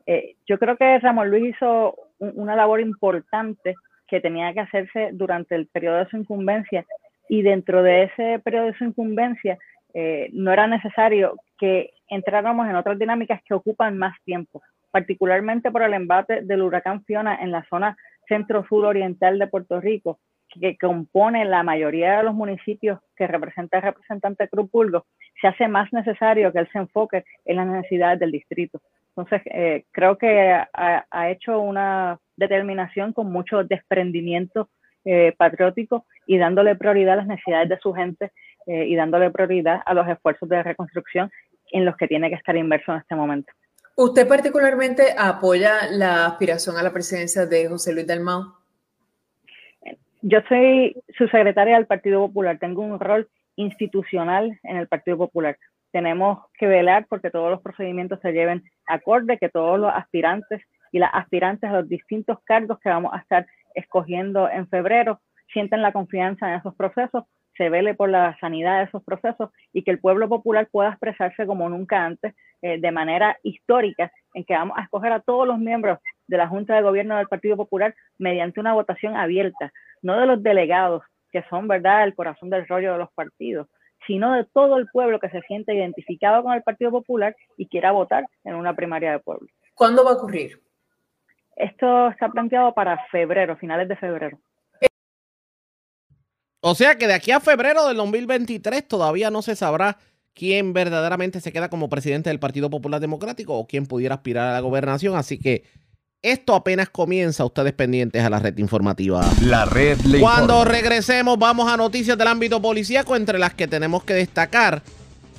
Eh, yo creo que Ramón Luis hizo una labor importante que tenía que hacerse durante el periodo de su incumbencia y dentro de ese periodo de su incumbencia eh, no era necesario que entráramos en otras dinámicas que ocupan más tiempo particularmente por el embate del huracán Fiona en la zona centro-sur oriental de Puerto Rico, que compone la mayoría de los municipios que representa el representante Cruz Burgos, se hace más necesario que él se enfoque en las necesidades del distrito. Entonces, eh, creo que ha, hecho una determinación con mucho desprendimiento eh, patriótico y dándole prioridad a las necesidades de su gente eh, y dándole prioridad a los esfuerzos de reconstrucción en los que tiene que estar inverso en este momento. ¿Usted particularmente apoya la aspiración a la presidencia de José Luis Dalmau? Yo soy su secretaria del Partido Popular. Tengo un rol institucional en el Partido Popular. Tenemos que velar porque todos los procedimientos se lleven acorde, que todos los aspirantes y las aspirantes a los distintos cargos que vamos a estar escogiendo en febrero sienten la confianza en esos procesos se vele por la sanidad de esos procesos y que el pueblo popular pueda expresarse como nunca antes eh, de manera histórica en que vamos a escoger a todos los miembros de la Junta de Gobierno del Partido Popular mediante una votación abierta, no de los delegados, que son, ¿verdad?, el corazón del rollo de los partidos, sino de todo el pueblo que se siente identificado con el Partido Popular y quiera votar en una primaria de pueblo. ¿Cuándo va a ocurrir? Esto está planteado para febrero, finales de febrero. O sea que de aquí a febrero del 2023 todavía no se sabrá quién verdaderamente se queda como presidente del Partido Popular Democrático o quién pudiera aspirar a la gobernación. Así que esto apenas comienza, ustedes pendientes a la red informativa. La red le Cuando informa. regresemos vamos a noticias del ámbito policíaco, entre las que tenemos que destacar.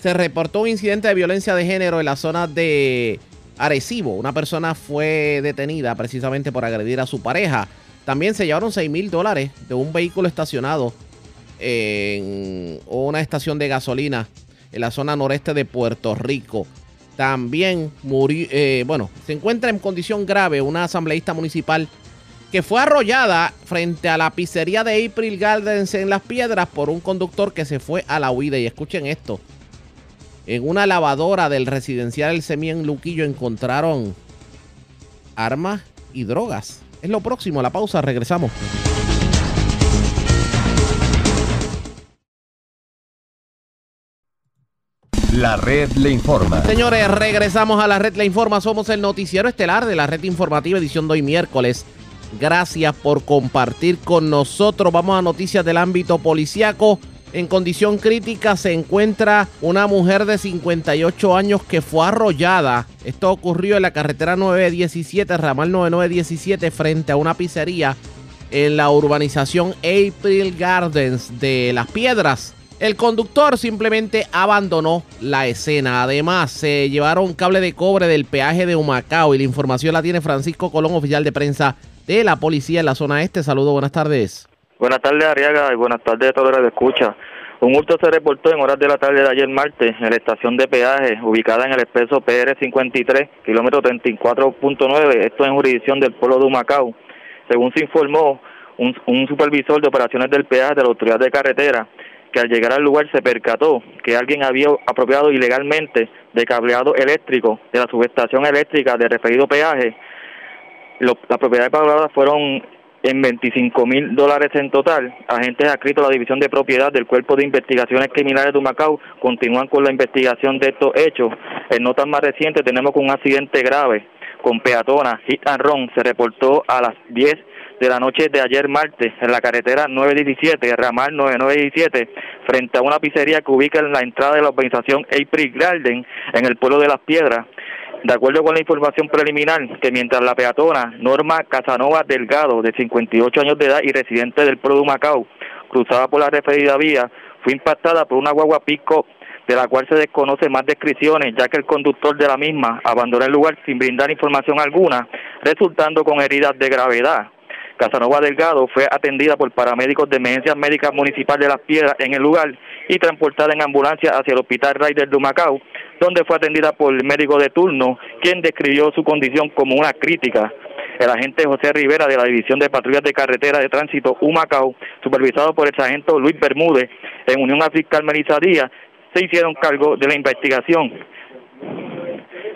Se reportó un incidente de violencia de género en la zona de Arecibo. Una persona fue detenida precisamente por agredir a su pareja. También se llevaron 6 mil dólares de un vehículo estacionado en una estación de gasolina en la zona noreste de Puerto Rico. También murió, eh, bueno, se encuentra en condición grave una asambleísta municipal que fue arrollada frente a la pizzería de April Gardens en Las Piedras por un conductor que se fue a la huida. Y escuchen esto. En una lavadora del residencial El Semien Luquillo encontraron armas y drogas. Es lo próximo, la pausa, regresamos. La red le informa. Señores, regresamos a la red le informa. Somos el noticiero estelar de la red informativa edición de hoy miércoles. Gracias por compartir con nosotros. Vamos a noticias del ámbito policiaco. En condición crítica se encuentra una mujer de 58 años que fue arrollada. Esto ocurrió en la carretera 917, ramal 9917, frente a una pizzería en la urbanización April Gardens de Las Piedras. El conductor simplemente abandonó la escena. Además, se llevaron cable de cobre del peaje de Humacao y la información la tiene Francisco Colón, oficial de prensa de la policía en la zona este. Saludos, buenas tardes. Buenas tardes, Ariaga, y buenas tardes a todos los que escucha. Un hurto se reportó en horas de la tarde de ayer martes en la estación de peaje ubicada en el expreso PR53, kilómetro 34.9, esto en jurisdicción del pueblo de Humacao. Según se informó, un, un supervisor de operaciones del peaje de la autoridad de carretera que al llegar al lugar se percató que alguien había apropiado ilegalmente de cableado eléctrico de la subestación eléctrica de referido peaje. las propiedades pagadas fueron en 25 mil dólares en total. Agentes adscritos a la División de Propiedad del Cuerpo de Investigaciones Criminales de Macao continúan con la investigación de estos hechos. En notas más recientes tenemos un accidente grave con peatona hit and run. Se reportó a las 10 de la noche de ayer martes en la carretera 917, ramal 9917, frente a una pizzería que ubica en la entrada de la urbanización April Garden en el pueblo de Las Piedras. De acuerdo con la información preliminar, que mientras la peatona Norma Casanova Delgado, de 58 años de edad y residente del pueblo de Macao, cruzaba por la referida vía, fue impactada por una guagua pico de la cual se desconoce más descripciones, ya que el conductor de la misma abandonó el lugar sin brindar información alguna, resultando con heridas de gravedad. Casanova Delgado fue atendida por paramédicos de emergencia médica municipal de Las Piedras en el lugar y transportada en ambulancia hacia el hospital Raider de Humacao, donde fue atendida por el médico de turno, quien describió su condición como una crítica. El agente José Rivera de la División de Patrullas de Carretera de Tránsito Humacao, supervisado por el sargento Luis Bermúdez, en unión al fiscal Melissa Díaz, se hicieron cargo de la investigación.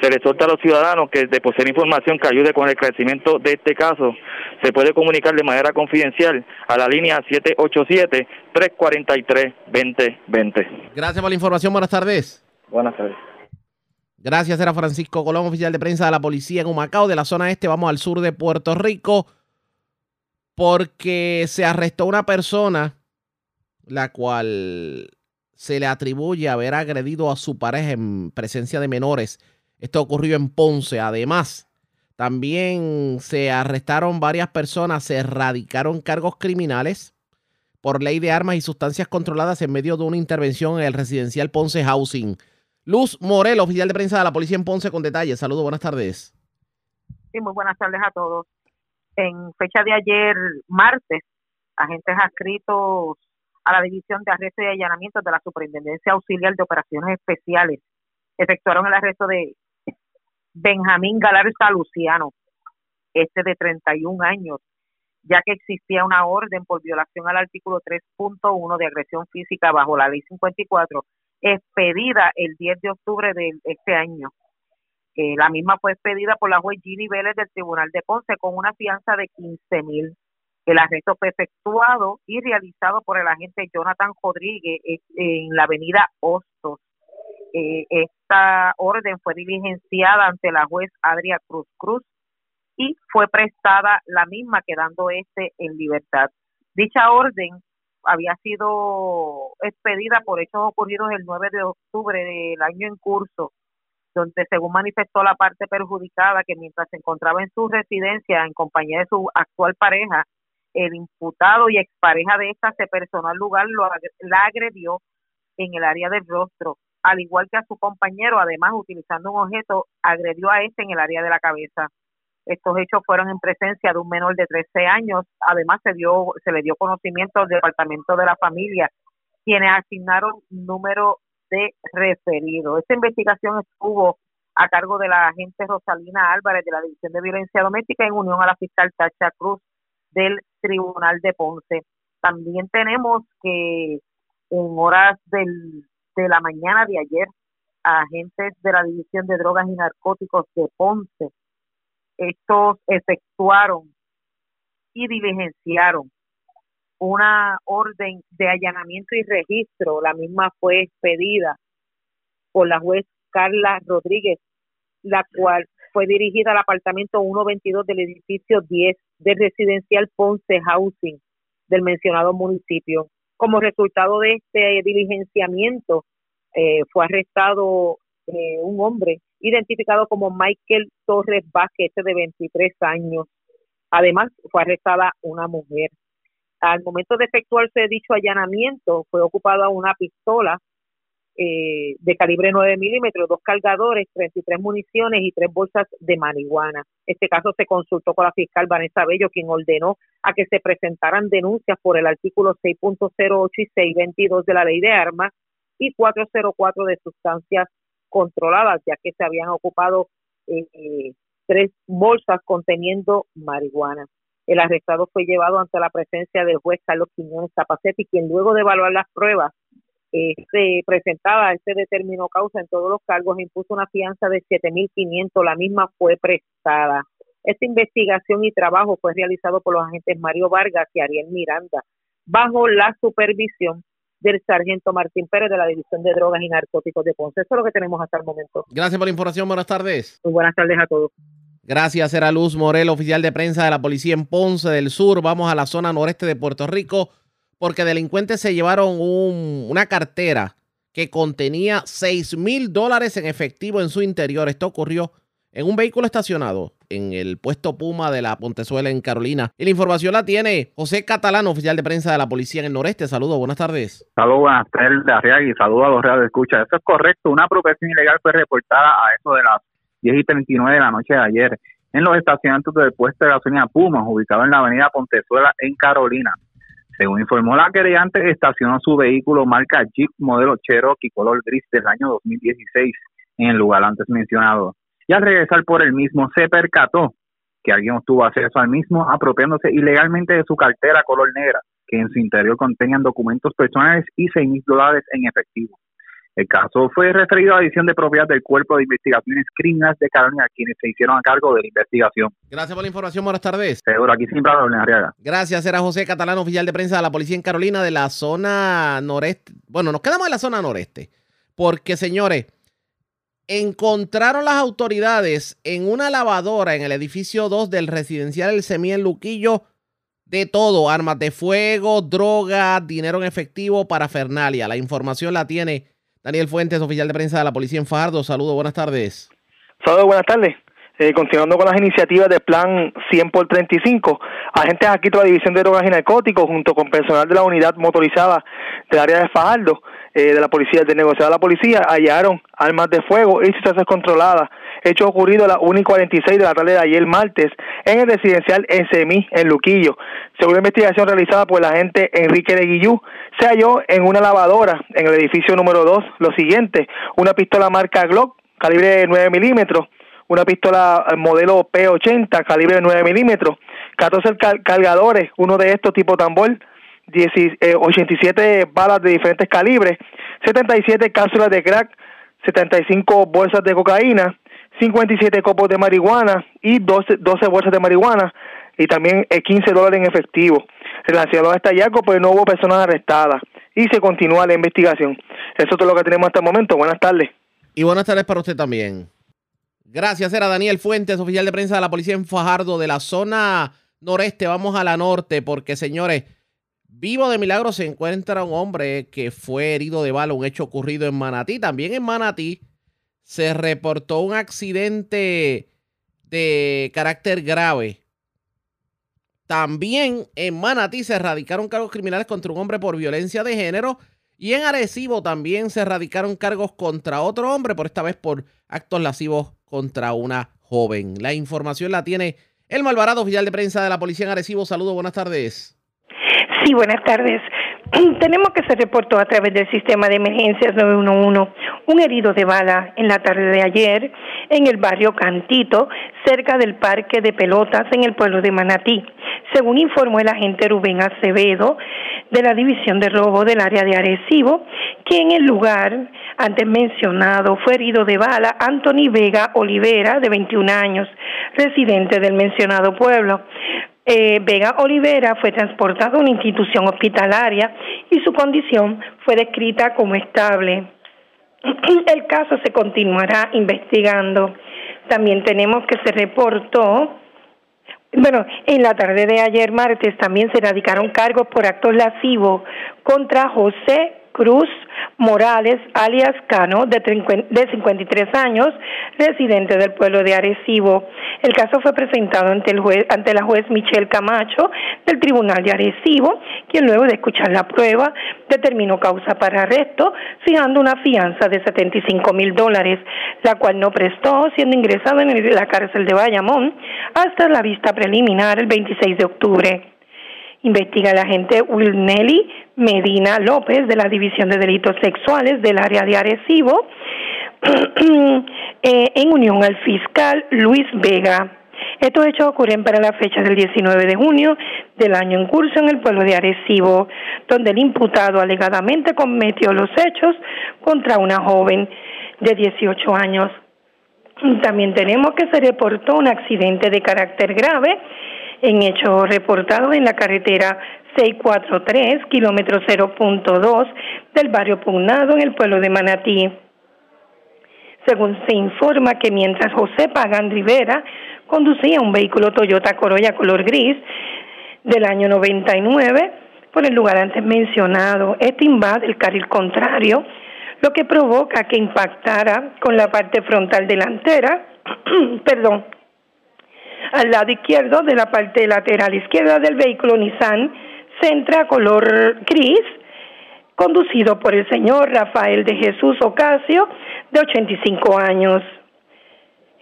Se le exhorta a los ciudadanos que de poseer información que ayude con el crecimiento de este caso, se puede comunicar de manera confidencial a la línea 787-343-2020. Gracias por la información. Buenas tardes. Buenas tardes. Gracias, era Francisco Colón, oficial de prensa de la policía en Humacao, de la zona este. Vamos al sur de Puerto Rico, porque se arrestó una persona la cual se le atribuye haber agredido a su pareja en presencia de menores esto ocurrió en Ponce. Además, también se arrestaron varias personas, se erradicaron cargos criminales por ley de armas y sustancias controladas en medio de una intervención en el residencial Ponce Housing. Luz Morel, oficial de prensa de la policía en Ponce, con detalles. Saludos, buenas tardes. Sí, muy buenas tardes a todos. En fecha de ayer, martes, agentes adscritos a la División de Arresto y Allanamientos de la Superintendencia Auxiliar de Operaciones Especiales efectuaron el arresto de Benjamín Galarza Luciano, este de 31 años, ya que existía una orden por violación al artículo 3.1 de agresión física bajo la ley 54, expedida el 10 de octubre de este año. Eh, la misma fue expedida por la juez Ginny Vélez del Tribunal de Ponce con una fianza de 15 mil. El arresto fue efectuado y realizado por el agente Jonathan Rodríguez en la avenida Hostos. Eh, esta orden fue diligenciada ante la juez Adria Cruz Cruz y fue prestada la misma quedando este en libertad. Dicha orden había sido expedida por hechos ocurridos el 9 de octubre del año en curso, donde según manifestó la parte perjudicada que mientras se encontraba en su residencia en compañía de su actual pareja, el imputado y expareja de esta se personó al lugar, lo, la agredió en el área del rostro al igual que a su compañero, además utilizando un objeto, agredió a este en el área de la cabeza. Estos hechos fueron en presencia de un menor de 13 años. Además, se dio se le dio conocimiento al Departamento de la Familia, quienes asignaron número de referidos. Esta investigación estuvo a cargo de la agente Rosalina Álvarez de la División de Violencia Doméstica en unión a la fiscal Tacha Cruz del Tribunal de Ponce. También tenemos que en horas del, de la mañana de ayer, agentes de la División de Drogas y Narcóticos de Ponce, estos efectuaron y diligenciaron una orden de allanamiento y registro. La misma fue expedida por la juez Carla Rodríguez, la cual fue dirigida al apartamento 122 del edificio 10 del residencial Ponce Housing del mencionado municipio. Como resultado de este diligenciamiento, eh, fue arrestado eh, un hombre identificado como Michael Torres Vázquez, de 23 años. Además, fue arrestada una mujer. Al momento de efectuarse dicho allanamiento, fue ocupada una pistola eh, de calibre 9 milímetros, dos cargadores, 33 municiones y tres bolsas de marihuana. Este caso se consultó con la fiscal Vanessa Bello, quien ordenó a que se presentaran denuncias por el artículo 6.08 y 6.22 de la ley de armas y 404 de sustancias controladas, ya que se habían ocupado eh, tres bolsas conteniendo marihuana. El arrestado fue llevado ante la presencia del juez Carlos Quiñones Zapacetti, quien luego de evaluar las pruebas eh, se presentaba, este determinó causa en todos los cargos e impuso una fianza de 7.500, la misma fue prestada. Esta investigación y trabajo fue realizado por los agentes Mario Vargas y Ariel Miranda, bajo la supervisión del sargento Martín Pérez de la División de Drogas y Narcóticos de Ponce. Eso es lo que tenemos hasta el momento. Gracias por la información. Buenas tardes. Muy buenas tardes a todos. Gracias, era Luz Morel, oficial de prensa de la policía en Ponce del Sur. Vamos a la zona noreste de Puerto Rico porque delincuentes se llevaron una cartera que contenía 6 mil dólares en efectivo en su interior. Esto ocurrió en un vehículo estacionado en el puesto Puma de la Pontezuela en Carolina. Y la información la tiene José Catalán, oficial de prensa de la policía en el noreste. Saludos, buenas tardes. Saludos, buenas tardes, y saludos a los reales escucha. Eso es correcto. Una apropiación ilegal fue reportada a eso de las 10 y 39 de la noche de ayer en los estacionamientos del puesto de gasolina Puma, ubicado en la avenida Pontezuela en Carolina. Según informó la querellante, estacionó su vehículo marca Jeep modelo Cherokee color gris del año 2016 en el lugar antes mencionado. Y al regresar por el mismo, se percató que alguien obtuvo acceso al mismo apropiándose ilegalmente de su cartera color negra, que en su interior contenían documentos personales y seis mil dólares en efectivo. El caso fue referido a la edición de propiedad del Cuerpo de Investigaciones Criminales de Carolina, quienes se hicieron a cargo de la investigación. Gracias por la información, buenas tardes. Seguro, aquí siempre habla Arriaga. Gracias, era José Catalán, oficial de prensa de la Policía en Carolina de la zona noreste. Bueno, nos quedamos en la zona noreste, porque señores, encontraron las autoridades en una lavadora en el edificio 2 del residencial El Semí en Luquillo de todo, armas de fuego, droga, dinero en efectivo, para Fernalia. La información la tiene Daniel Fuentes, oficial de prensa de la Policía en Fajardo. Saludos, buenas tardes. Saludos, buenas tardes. Eh, continuando con las iniciativas del Plan 100 por 35, agentes aquí de la División de Drogas y Narcóticos, junto con personal de la unidad motorizada del área de Fajardo, eh, de la policía, del negociado de la policía, hallaron armas de fuego y sustancias controladas hecho ocurrido a las 1 y 46 de la tarde de ayer martes en el residencial en en Luquillo. Según la investigación realizada por el agente Enrique de Guillú, se halló en una lavadora en el edificio número 2 lo siguiente, una pistola marca Glock, calibre 9 milímetros, una pistola modelo P80, calibre 9 milímetros, 14 cargadores, uno de estos tipo tambor, 87 eh, balas de diferentes calibres, 77 cápsulas de crack, 75 bolsas de cocaína, 57 copos de marihuana y 12, 12 bolsas de marihuana y también 15 eh, dólares en efectivo. Relacionado a este hallazgo, pues no hubo personas arrestadas y se continúa la investigación. Eso es todo lo que tenemos hasta el momento. Buenas tardes. Y buenas tardes para usted también. Gracias, era Daniel Fuentes, oficial de prensa de la policía en Fajardo, de la zona noreste. Vamos a la norte, porque señores, vivo de milagro se encuentra un hombre que fue herido de bala, un hecho ocurrido en Manatí. También en Manatí se reportó un accidente de carácter grave. También en Manatí se erradicaron cargos criminales contra un hombre por violencia de género Y en Arecibo también se radicaron cargos contra otro hombre, por esta vez por actos lascivos contra una joven. La información la tiene el Malvarado, oficial de prensa de la policía en Arecibo. Saludos, buenas tardes. Sí, buenas tardes. Tenemos que se reportó a través del sistema de emergencias 911 un herido de bala en la tarde de ayer en el barrio Cantito, cerca del parque de pelotas en el pueblo de Manatí. Según informó el agente Rubén Acevedo de la División de Robo del área de Arecibo, que en el lugar antes mencionado fue herido de bala Anthony Vega Olivera, de 21 años, residente del mencionado pueblo. Eh, Vega Olivera fue transportado a una institución hospitalaria y su condición fue descrita como estable. El caso se continuará investigando. También tenemos que se reportó, bueno, en la tarde de ayer martes también se radicaron cargos por actos lascivos contra José Cruz Morales, alias Cano, de, de 53 años, residente del pueblo de Arecibo. El caso fue presentado ante, el juez, ante la juez Michelle Camacho del Tribunal de Arecibo, quien luego de escuchar la prueba determinó causa para arresto, fijando una fianza de 75 mil dólares, la cual no prestó, siendo ingresado en la cárcel de Bayamón hasta la vista preliminar el 26 de octubre. Investiga el agente Wilnelly Medina López de la División de Delitos Sexuales del área de Arecibo, eh, en unión al fiscal Luis Vega. Estos hechos ocurren para la fecha del 19 de junio del año en curso en el pueblo de Arecibo, donde el imputado alegadamente cometió los hechos contra una joven de 18 años. También tenemos que se reportó un accidente de carácter grave en hechos reportados en la carretera 643, kilómetro 0.2 del barrio Pugnado en el pueblo de Manatí. Según se informa que mientras José Pagan Rivera conducía un vehículo Toyota Corolla color gris del año 99 por el lugar antes mencionado, este invade el carril contrario, lo que provoca que impactara con la parte frontal delantera, perdón, al lado izquierdo de la parte lateral izquierda del vehículo Nissan Sentra color gris, conducido por el señor Rafael de Jesús Ocasio, de 85 años.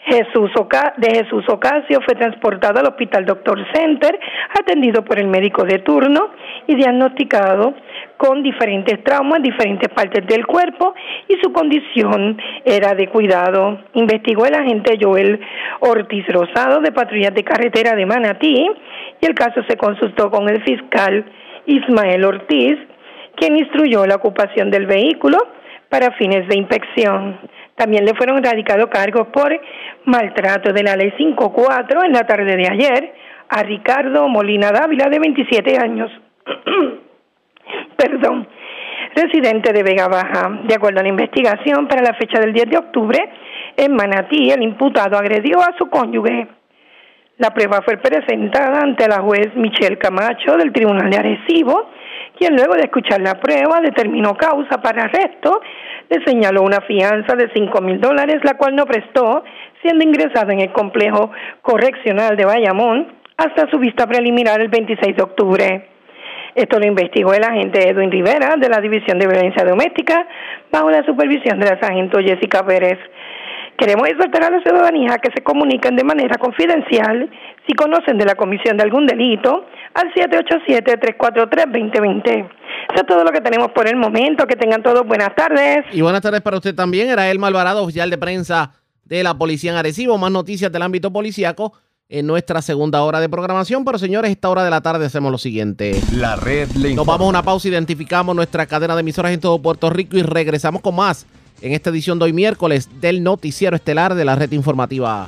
Jesús de Jesús Ocasio fue transportado al Hospital Doctor Center, atendido por el médico de turno y diagnosticado con diferentes traumas en diferentes partes del cuerpo y su condición era de cuidado. Investigó el agente Joel Ortiz Rosado de Patrullas de Carretera de Manatí y el caso se consultó con el fiscal Ismael Ortiz, quien instruyó la ocupación del vehículo para fines de inspección. También le fueron radicados cargos por maltrato de la ley 5.4 en la tarde de ayer a Ricardo Molina Dávila, de 27 años. Perdón, residente de Vega Baja. De acuerdo a la investigación, para la fecha del 10 de octubre, en Manatí, el imputado agredió a su cónyuge. La prueba fue presentada ante la juez Michelle Camacho del Tribunal de Arecibo quien luego de escuchar la prueba determinó causa para arresto, le señaló una fianza de cinco mil dólares, la cual no prestó, siendo ingresado en el complejo correccional de Bayamón hasta su vista preliminar el 26 de octubre. Esto lo investigó el agente Edwin Rivera de la División de Violencia Doméstica bajo la supervisión de la sargento Jessica Pérez. Queremos exhortar a la ciudadanía que se comuniquen de manera confidencial si conocen de la comisión de algún delito al 787-343-2020. Eso es todo lo que tenemos por el momento. Que tengan todos buenas tardes. Y buenas tardes para usted también. Era el Malvarado, oficial de prensa de la Policía en Arecibo. Más noticias del ámbito policíaco en nuestra segunda hora de programación. Pero señores, esta hora de la tarde hacemos lo siguiente. La red le Nos vamos a una pausa, identificamos nuestra cadena de emisoras en todo Puerto Rico y regresamos con más en esta edición de hoy miércoles del noticiero estelar de la red informativa.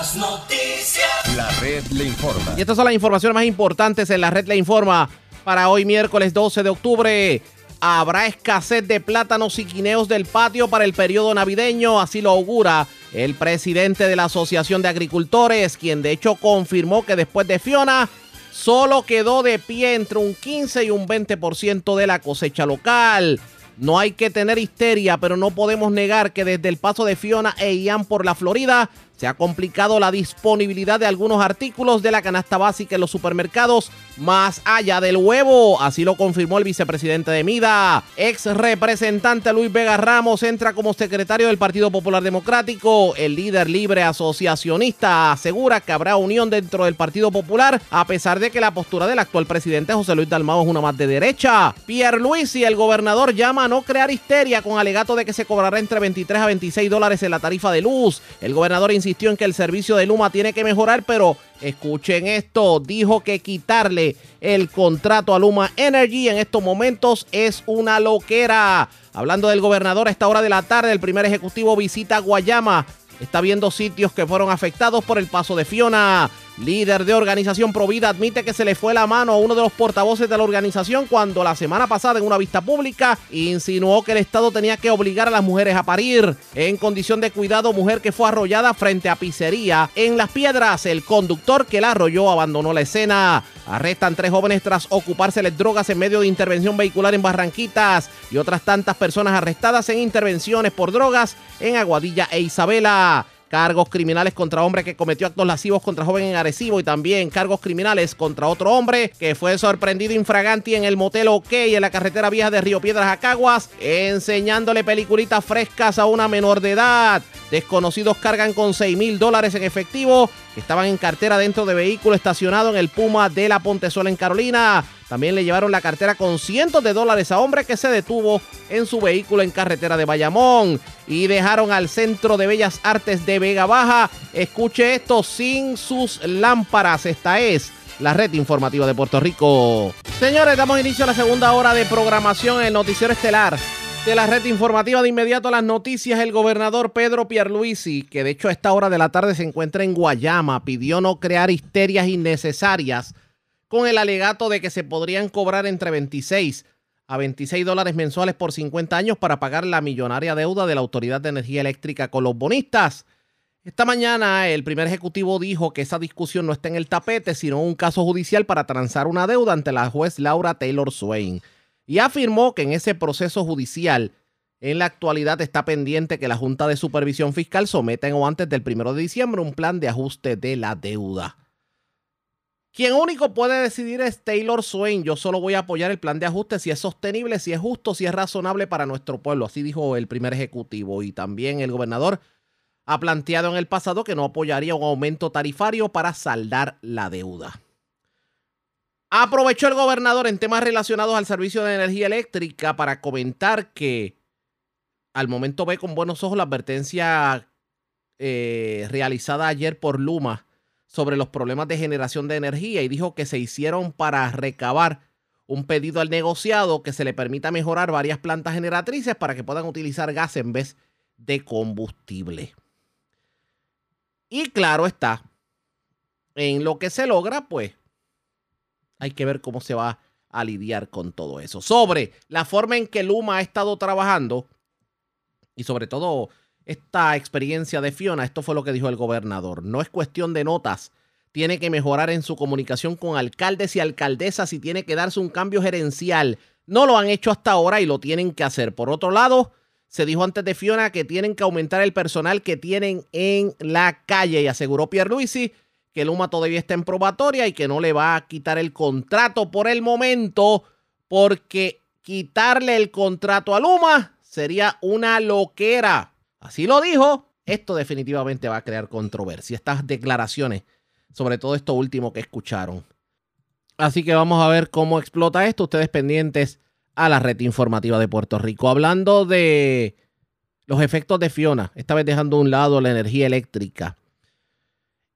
Las noticias. La red le informa. Y estas son las informaciones más importantes en la red le informa para hoy miércoles 12 de octubre. Habrá escasez de plátanos y quineos del patio para el periodo navideño, así lo augura el presidente de la Asociación de Agricultores, quien de hecho confirmó que después de Fiona solo quedó de pie entre un 15 y un 20% de la cosecha local. No hay que tener histeria, pero no podemos negar que desde el paso de Fiona e Ian por la Florida se ha complicado la disponibilidad de algunos artículos de la canasta básica en los supermercados más allá del huevo. Así lo confirmó el vicepresidente de Mida. Ex representante Luis Vega Ramos entra como secretario del Partido Popular Democrático. El líder libre asociacionista asegura que habrá unión dentro del Partido Popular a pesar de que la postura del actual presidente José Luis Dalmao es una más de derecha. Pierre Luis y el gobernador llama a no crear histeria con alegato de que se cobrará entre 23 a 26 dólares en la tarifa de luz. El gobernador insistió en que el servicio de Luma tiene que mejorar, pero escuchen esto, dijo que quitarle el contrato a Luma Energy en estos momentos es una loquera. Hablando del gobernador a esta hora de la tarde, el primer ejecutivo visita Guayama. Está viendo sitios que fueron afectados por el paso de Fiona. Líder de organización Provida admite que se le fue la mano a uno de los portavoces de la organización cuando la semana pasada en una vista pública insinuó que el Estado tenía que obligar a las mujeres a parir. En condición de cuidado, mujer que fue arrollada frente a pizzería en Las Piedras. El conductor que la arrolló abandonó la escena. Arrestan tres jóvenes tras ocupárseles drogas en medio de intervención vehicular en Barranquitas y otras tantas personas arrestadas en intervenciones por drogas en Aguadilla e Isabela cargos criminales contra hombre que cometió actos lascivos contra joven en Arecibo y también cargos criminales contra otro hombre que fue sorprendido infraganti en el motel OK en la carretera vieja de Río Piedras a Caguas, enseñándole peliculitas frescas a una menor de edad. Desconocidos cargan con 6 mil dólares en efectivo que estaban en cartera dentro de vehículo estacionado en el Puma de la Pontesola en Carolina. También le llevaron la cartera con cientos de dólares a hombre que se detuvo en su vehículo en carretera de Bayamón. Y dejaron al Centro de Bellas Artes de Vega Baja. Escuche esto sin sus lámparas. Esta es la red informativa de Puerto Rico. Señores, damos inicio a la segunda hora de programación en Noticiero Estelar de la red informativa de inmediato a las noticias, el gobernador Pedro Pierluisi, que de hecho a esta hora de la tarde se encuentra en Guayama, pidió no crear histerias innecesarias con el alegato de que se podrían cobrar entre 26 a 26 dólares mensuales por 50 años para pagar la millonaria deuda de la Autoridad de Energía Eléctrica con los bonistas. Esta mañana el primer ejecutivo dijo que esa discusión no está en el tapete, sino un caso judicial para transar una deuda ante la juez Laura Taylor Swain y afirmó que en ese proceso judicial en la actualidad está pendiente que la Junta de Supervisión Fiscal someta en o antes del 1 de diciembre un plan de ajuste de la deuda. Quien único puede decidir es Taylor Swain. Yo solo voy a apoyar el plan de ajuste si es sostenible, si es justo, si es razonable para nuestro pueblo. Así dijo el primer ejecutivo. Y también el gobernador ha planteado en el pasado que no apoyaría un aumento tarifario para saldar la deuda. Aprovechó el gobernador en temas relacionados al servicio de energía eléctrica para comentar que al momento ve con buenos ojos la advertencia eh, realizada ayer por Luma sobre los problemas de generación de energía y dijo que se hicieron para recabar un pedido al negociado que se le permita mejorar varias plantas generatrices para que puedan utilizar gas en vez de combustible. Y claro está, en lo que se logra, pues hay que ver cómo se va a lidiar con todo eso. Sobre la forma en que Luma ha estado trabajando y sobre todo esta experiencia de Fiona, esto fue lo que dijo el gobernador. No es cuestión de notas. Tiene que mejorar en su comunicación con alcaldes y alcaldesas y tiene que darse un cambio gerencial. No lo han hecho hasta ahora y lo tienen que hacer. Por otro lado, se dijo antes de Fiona que tienen que aumentar el personal que tienen en la calle y aseguró Pierluisi que Luma todavía está en probatoria y que no le va a quitar el contrato por el momento, porque quitarle el contrato a Luma sería una loquera. Así lo dijo. Esto definitivamente va a crear controversia. Estas declaraciones, sobre todo esto último que escucharon. Así que vamos a ver cómo explota esto. Ustedes pendientes a la red informativa de Puerto Rico. Hablando de los efectos de Fiona, esta vez dejando a un lado la energía eléctrica.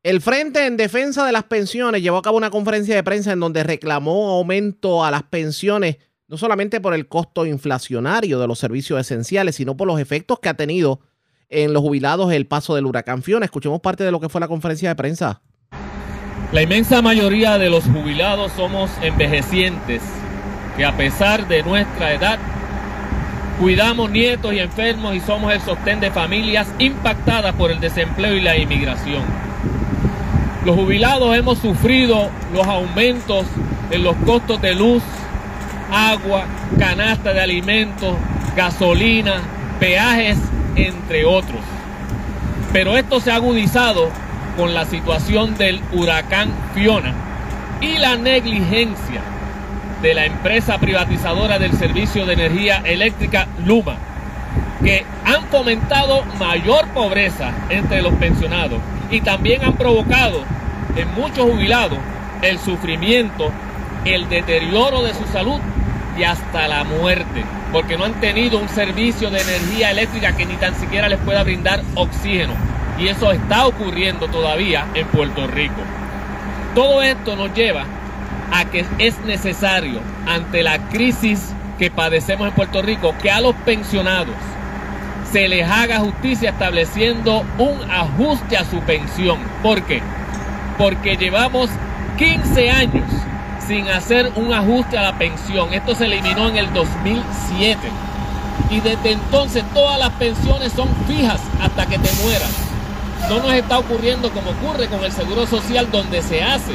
El Frente en Defensa de las Pensiones llevó a cabo una conferencia de prensa en donde reclamó aumento a las pensiones, no solamente por el costo inflacionario de los servicios esenciales, sino por los efectos que ha tenido en los jubilados el paso del huracán Fiona. Escuchemos parte de lo que fue la conferencia de prensa. La inmensa mayoría de los jubilados somos envejecientes que a pesar de nuestra edad cuidamos nietos y enfermos y somos el sostén de familias impactadas por el desempleo y la inmigración. Los jubilados hemos sufrido los aumentos en los costos de luz, agua, canasta de alimentos, gasolina, peajes, entre otros. Pero esto se ha agudizado con la situación del huracán Fiona y la negligencia de la empresa privatizadora del servicio de energía eléctrica Luma, que han fomentado mayor pobreza entre los pensionados y también han provocado en muchos jubilados el sufrimiento, el deterioro de su salud y hasta la muerte, porque no han tenido un servicio de energía eléctrica que ni tan siquiera les pueda brindar oxígeno. Y eso está ocurriendo todavía en Puerto Rico. Todo esto nos lleva a que es necesario, ante la crisis que padecemos en Puerto Rico, que a los pensionados se les haga justicia estableciendo un ajuste a su pensión. ¿Por qué? Porque llevamos 15 años sin hacer un ajuste a la pensión. Esto se eliminó en el 2007. Y desde entonces todas las pensiones son fijas hasta que te mueras. No nos está ocurriendo como ocurre con el Seguro Social donde se hace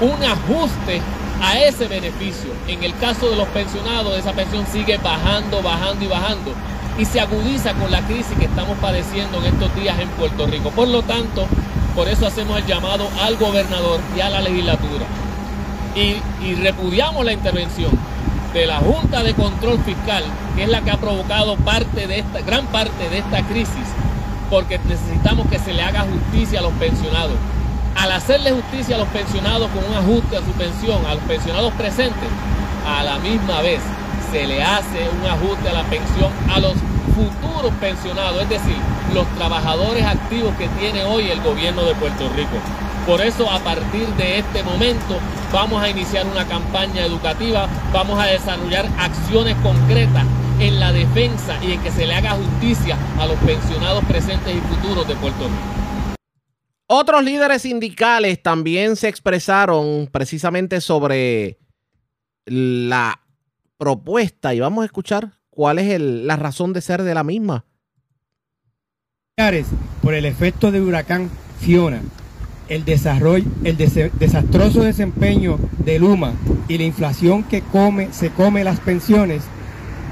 un ajuste a ese beneficio. En el caso de los pensionados, esa pensión sigue bajando, bajando y bajando. Y se agudiza con la crisis que estamos padeciendo en estos días en Puerto Rico. Por lo tanto, por eso hacemos el llamado al gobernador y a la legislatura y, repudiamos la intervención de la Junta de Control Fiscal, que es la que ha provocado parte de esta, gran parte de esta crisis, porque necesitamos que se le haga justicia a los pensionados. Al hacerle justicia a los pensionados con un ajuste a su pensión, a los pensionados presentes, a la misma vez se le hace un ajuste a la pensión a los futuros pensionados, es decir, los trabajadores activos que tiene hoy el gobierno de Puerto Rico. Por eso a partir de este momento vamos a iniciar una campaña educativa, vamos a desarrollar acciones concretas en la defensa y en que se le haga justicia a los pensionados presentes y futuros de Puerto Rico. Otros líderes sindicales también se expresaron precisamente sobre la propuesta y vamos a escuchar cuál es la razón de ser de la misma. Por el efecto del huracán Fiona, el desarrollo, el desastroso desempeño de Luma y la inflación que come, se come las pensiones,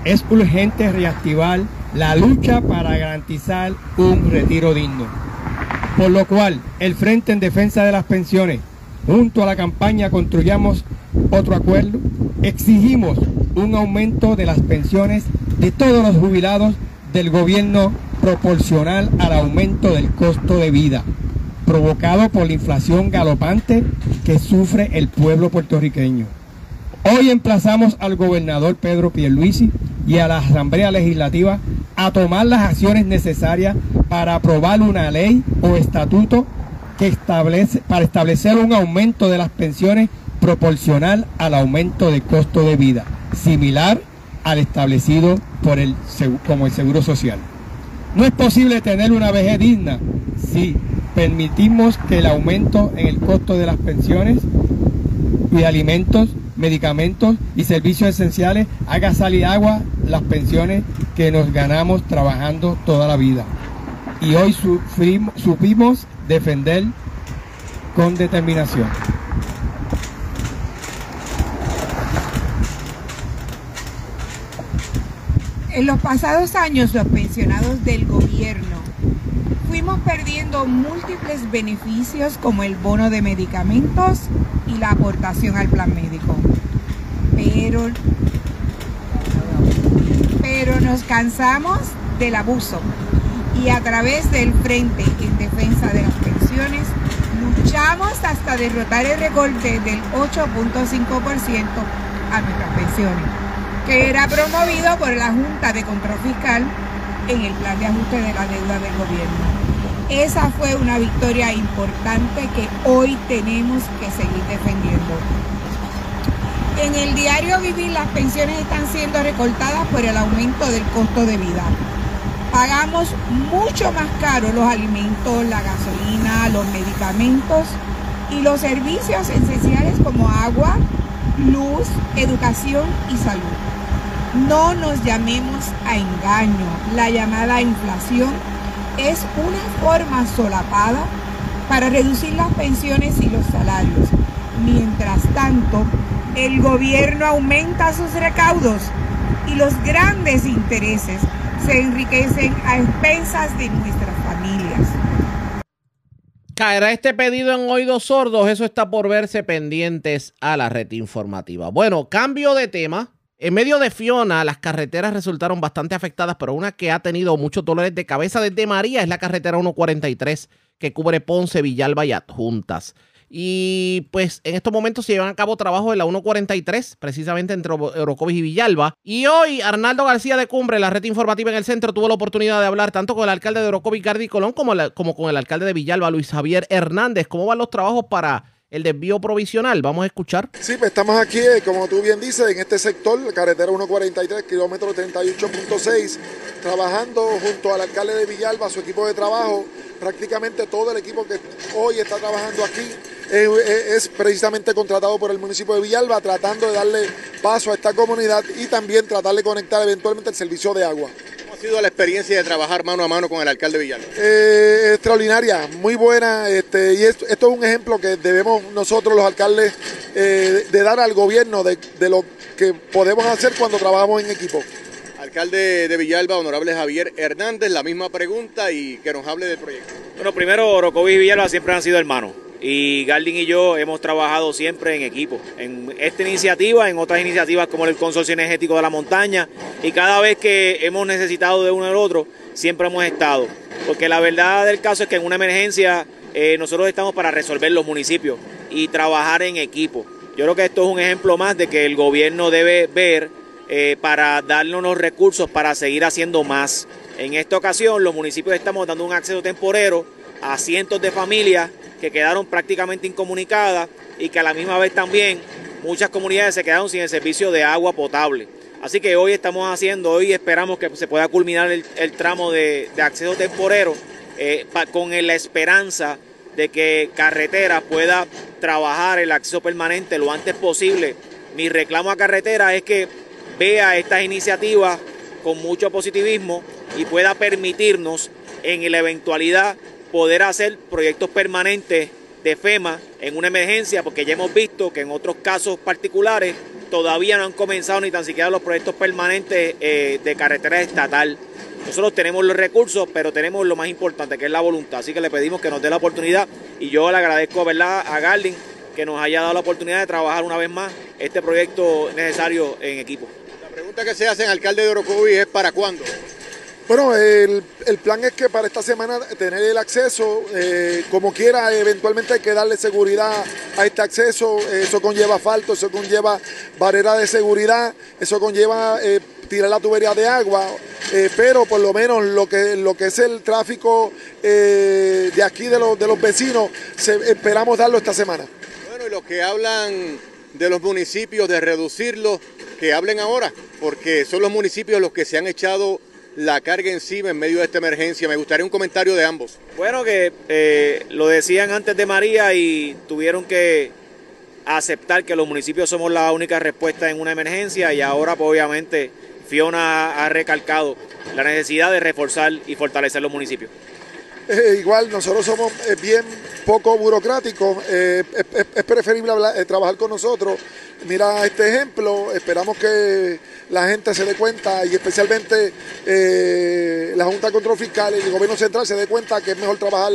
es urgente reactivar la lucha para garantizar un retiro digno. Por lo cual, el Frente en Defensa de las Pensiones, junto a la campaña Construyamos otro acuerdo, exigimos un aumento de las pensiones de todos los jubilados del gobierno proporcional al aumento del costo de vida provocado por la inflación galopante que sufre el pueblo puertorriqueño. Hoy emplazamos al gobernador Pedro Pierluisi y a la Asamblea Legislativa a tomar las acciones necesarias para aprobar una ley o estatuto para establecer un aumento de las pensiones proporcional al aumento del costo de vida, similar al establecido por el, como el Seguro Social. No es posible tener una vejez digna si permitimos que el aumento en el costo de las pensiones y alimentos, medicamentos y servicios esenciales haga salir agua las pensiones que nos ganamos trabajando toda la vida. Y hoy supimos defender con determinación. En los pasados años los pensionados del gobierno fuimos perdiendo múltiples beneficios como el bono de medicamentos y la aportación al plan médico. Pero, pero nos cansamos del abuso y a través del Frente en Defensa de las Pensiones luchamos hasta derrotar el recorte del 8.5% a nuestras pensiones, que era promovido por la Junta de Control Fiscal en el plan de ajuste de la deuda del gobierno. Esa fue una victoria importante que hoy tenemos que seguir defendiendo. En el diario vivir las pensiones están siendo recortadas por el aumento del costo de vida. Pagamos mucho más caro los alimentos, la gasolina, los medicamentos y los servicios esenciales como agua, luz, educación y salud. No nos llamemos a engaño. La llamada inflación es una forma solapada para reducir las pensiones y los salarios. Mientras tanto, el gobierno aumenta sus recaudos y los grandes intereses se enriquecen a expensas de nuestras familias. ¿Caerá este pedido en oídos sordos? Eso está por verse pendientes a la red informativa. Bueno, cambio de tema. En medio de Fiona, las carreteras resultaron bastante afectadas, pero una que ha tenido muchos dolores de cabeza desde María es la carretera 143 que cubre Ponce, Villalba y Adjuntas. Y pues en estos momentos se llevan a cabo trabajos en la 143, precisamente entre Orocovis y Villalba. Y hoy Arnaldo García de Cumbre, la red informativa en el centro, tuvo la oportunidad de hablar tanto con el alcalde de Orocovis, Gardi Colón, como, como con el alcalde de Villalba, Luis Javier Hernández. ¿Cómo van los trabajos para el desvío provisional. Vamos a escuchar. Sí, pues estamos aquí, eh, como tú bien dices, en este sector, carretera 143, kilómetro 38.6, trabajando junto al alcalde de Villalba, su equipo de trabajo, prácticamente todo el equipo que hoy está trabajando aquí eh, eh, es precisamente contratado por el municipio de Villalba, tratando de darle paso a esta comunidad y también tratar de conectar eventualmente el servicio de agua. ¿Cómo ha sido la experiencia de trabajar mano a mano con el alcalde de Villalba? Eh, extraordinaria, muy buena, este, y esto, es un ejemplo que debemos nosotros los alcaldes de dar al gobierno de, de lo que podemos hacer cuando trabajamos en equipo. Alcalde de Villalba, honorable Javier Hernández, la misma pregunta y que nos hable del proyecto. Bueno, primero, Orocovi y Villalba siempre han sido hermanos y Garding y yo hemos trabajado siempre en equipo, en esta iniciativa, en otras iniciativas como el Consorcio Energético de la Montaña y cada vez que hemos necesitado de uno del otro, siempre hemos estado. Porque la verdad del caso es que en una emergencia eh, nosotros estamos para resolver los municipios y trabajar en equipo. Yo creo que esto es un ejemplo más de que el gobierno debe ver eh, para darnos los recursos para seguir haciendo más. En esta ocasión los municipios estamos dando un acceso temporero a cientos de familias que quedaron prácticamente incomunicadas y que a la misma vez también muchas comunidades se quedaron sin el servicio de agua potable. Así que hoy estamos haciendo, hoy esperamos que se pueda culminar el, tramo de, acceso temporero eh, con la esperanza de que carretera pueda trabajar el acceso permanente lo antes posible. Mi reclamo a carretera es que vea estas iniciativas con mucho positivismo y pueda permitirnos en la eventualidad poder hacer proyectos permanentes de FEMA en una emergencia, porque ya hemos visto que en otros casos particulares todavía no han comenzado ni tan siquiera los proyectos permanentes eh, de carretera estatal. Nosotros tenemos los recursos, pero tenemos lo más importante, que es la voluntad. Así que le pedimos que nos dé la oportunidad y yo le agradezco ¿verdad? a Garling que nos haya dado la oportunidad de trabajar una vez más este proyecto necesario en equipo. La pregunta que se hace en alcalde de Orocovi es ¿para cuándo? Bueno, el, plan es que para esta semana tener el acceso, eh, como quiera, eventualmente hay que darle seguridad a este acceso, eso conlleva asfalto, eso conlleva barrera de seguridad, eso conlleva eh, tirar la tubería de agua, eh, pero por lo menos lo que, lo que es el tráfico de aquí de los, de los vecinos, esperamos darlo esta semana. Bueno, y los que hablan de los municipios, de reducirlo, que hablen ahora, porque son los municipios los que se han echado la carga encima en medio de esta emergencia. Me gustaría un comentario de ambos. Bueno, que eh, lo decían antes de María y tuvieron que aceptar que los municipios somos la única respuesta en una emergencia y ahora pues obviamente Fiona ha recalcado la necesidad de reforzar y fortalecer los municipios. Eh, igual nosotros somos eh, bien poco burocráticos, es, preferible trabajar con nosotros. Mira este ejemplo, esperamos que la gente se dé cuenta y especialmente eh, la Junta de Control Fiscal y el gobierno central se dé cuenta que es mejor trabajar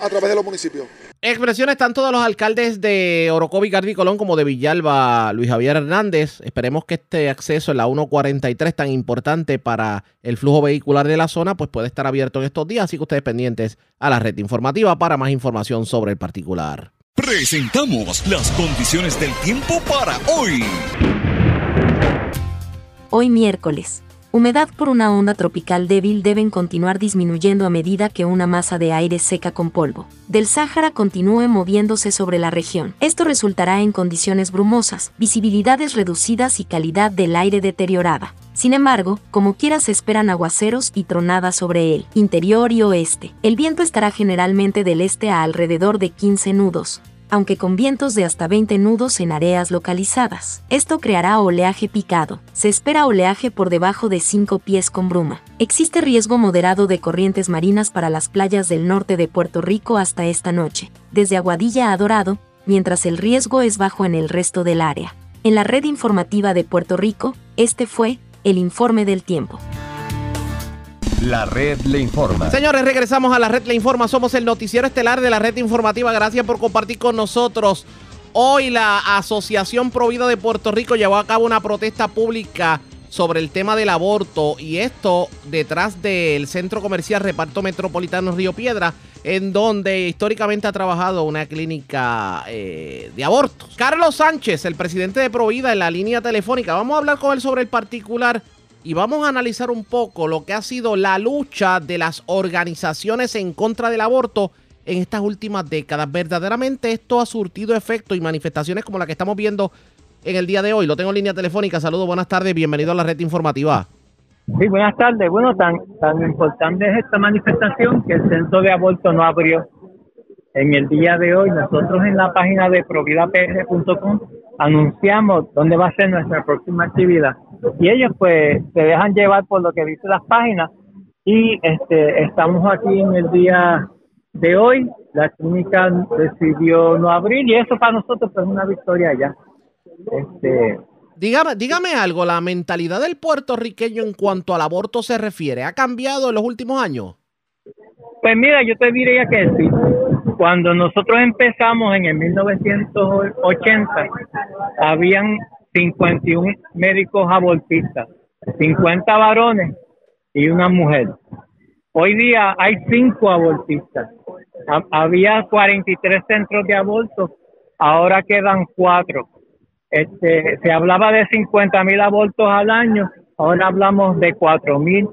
a través de los municipios. Expresiones tanto de los alcaldes de Orocovi, Gardi Colón como de Villalba, Luis Javier Hernández. Esperemos que este acceso en la 143 tan importante para el flujo vehicular de la zona pues puede estar abierto en estos días, así que ustedes pendientes a la red informativa para más información sobre el particular. Presentamos las condiciones del tiempo para hoy. Hoy miércoles. Humedad por una onda tropical débil deben continuar disminuyendo a medida que una masa de aire seca con polvo del Sáhara continúe moviéndose sobre la región. Esto resultará en condiciones brumosas, visibilidades reducidas y calidad del aire deteriorada. Sin embargo, como quiera se esperan aguaceros y tronadas sobre el interior y oeste. El viento estará generalmente del este a alrededor de 15 nudos aunque con vientos de hasta 20 nudos en áreas localizadas. Esto creará oleaje picado. Se espera oleaje por debajo de 5 pies con bruma. Existe riesgo moderado de corrientes marinas para las playas del norte de Puerto Rico hasta esta noche, desde Aguadilla a Dorado, mientras el riesgo es bajo en el resto del área. En la red informativa de Puerto Rico, este fue el informe del tiempo. La red le informa. Señores, regresamos a la red le informa. Somos el noticiero estelar de la red informativa. Gracias por compartir con nosotros. Hoy la Asociación Provida de Puerto Rico llevó a cabo una protesta pública sobre el tema del aborto y esto detrás del Centro Comercial Reparto Metropolitano Río Piedra, en donde históricamente ha trabajado una clínica eh, de abortos. Carlos Sánchez, el presidente de Provida en la línea telefónica. Vamos a hablar con él sobre el particular y vamos a analizar un poco lo que ha sido la lucha de las organizaciones en contra del aborto en estas últimas décadas. Verdaderamente esto ha surtido efecto y manifestaciones como la que estamos viendo en el día de hoy. Lo tengo en línea telefónica. Saludos, buenas tardes, bienvenido a la red informativa. Sí, buenas tardes. Bueno, tan, tan importante es esta manifestación que el centro de aborto no abrió. En el día de hoy, nosotros en la página de providapr.com anunciamos dónde va a ser nuestra próxima actividad y ellos pues se dejan llevar por lo que dice las páginas y este estamos aquí en el día de hoy la clínica decidió no abrir y eso para nosotros pues, es una victoria ya este Dígame, dígame algo, la mentalidad del puertorriqueño en cuanto al aborto se refiere, ¿ha cambiado en los últimos años? Pues mira, yo te diría que sí. Cuando nosotros empezamos en el 1980, habían 51 médicos abortistas, 50 varones y una mujer. Hoy día hay 5 abortistas. Había 43 centros de aborto, ahora quedan 4. Este, se hablaba de 50 mil abortos al año, ahora hablamos de 4 mil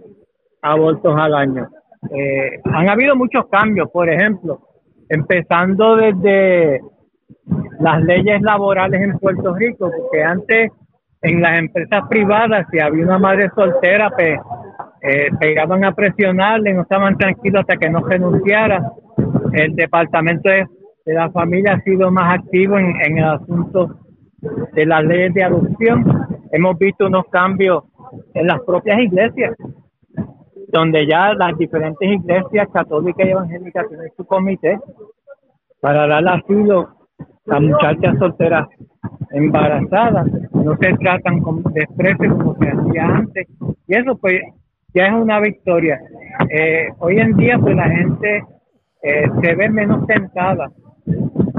abortos al año. Eh, han habido muchos cambios, por ejemplo, empezando desde las leyes laborales en Puerto Rico, porque antes en las empresas privadas, si había una madre soltera, pues eh, pegaban a presionarle, no estaban tranquilos hasta que no renunciara. El departamento de, la familia ha sido más activo en, en el asunto de las leyes de adopción. Hemos visto unos cambios en las propias iglesias, donde ya las diferentes iglesias católicas y evangélicas tienen su comité para dar asilo las muchachas solteras embarazadas no se tratan con desprecio como se hacía antes. Y eso pues ya es una victoria. Eh, hoy en día pues la gente eh, se ve menos tentada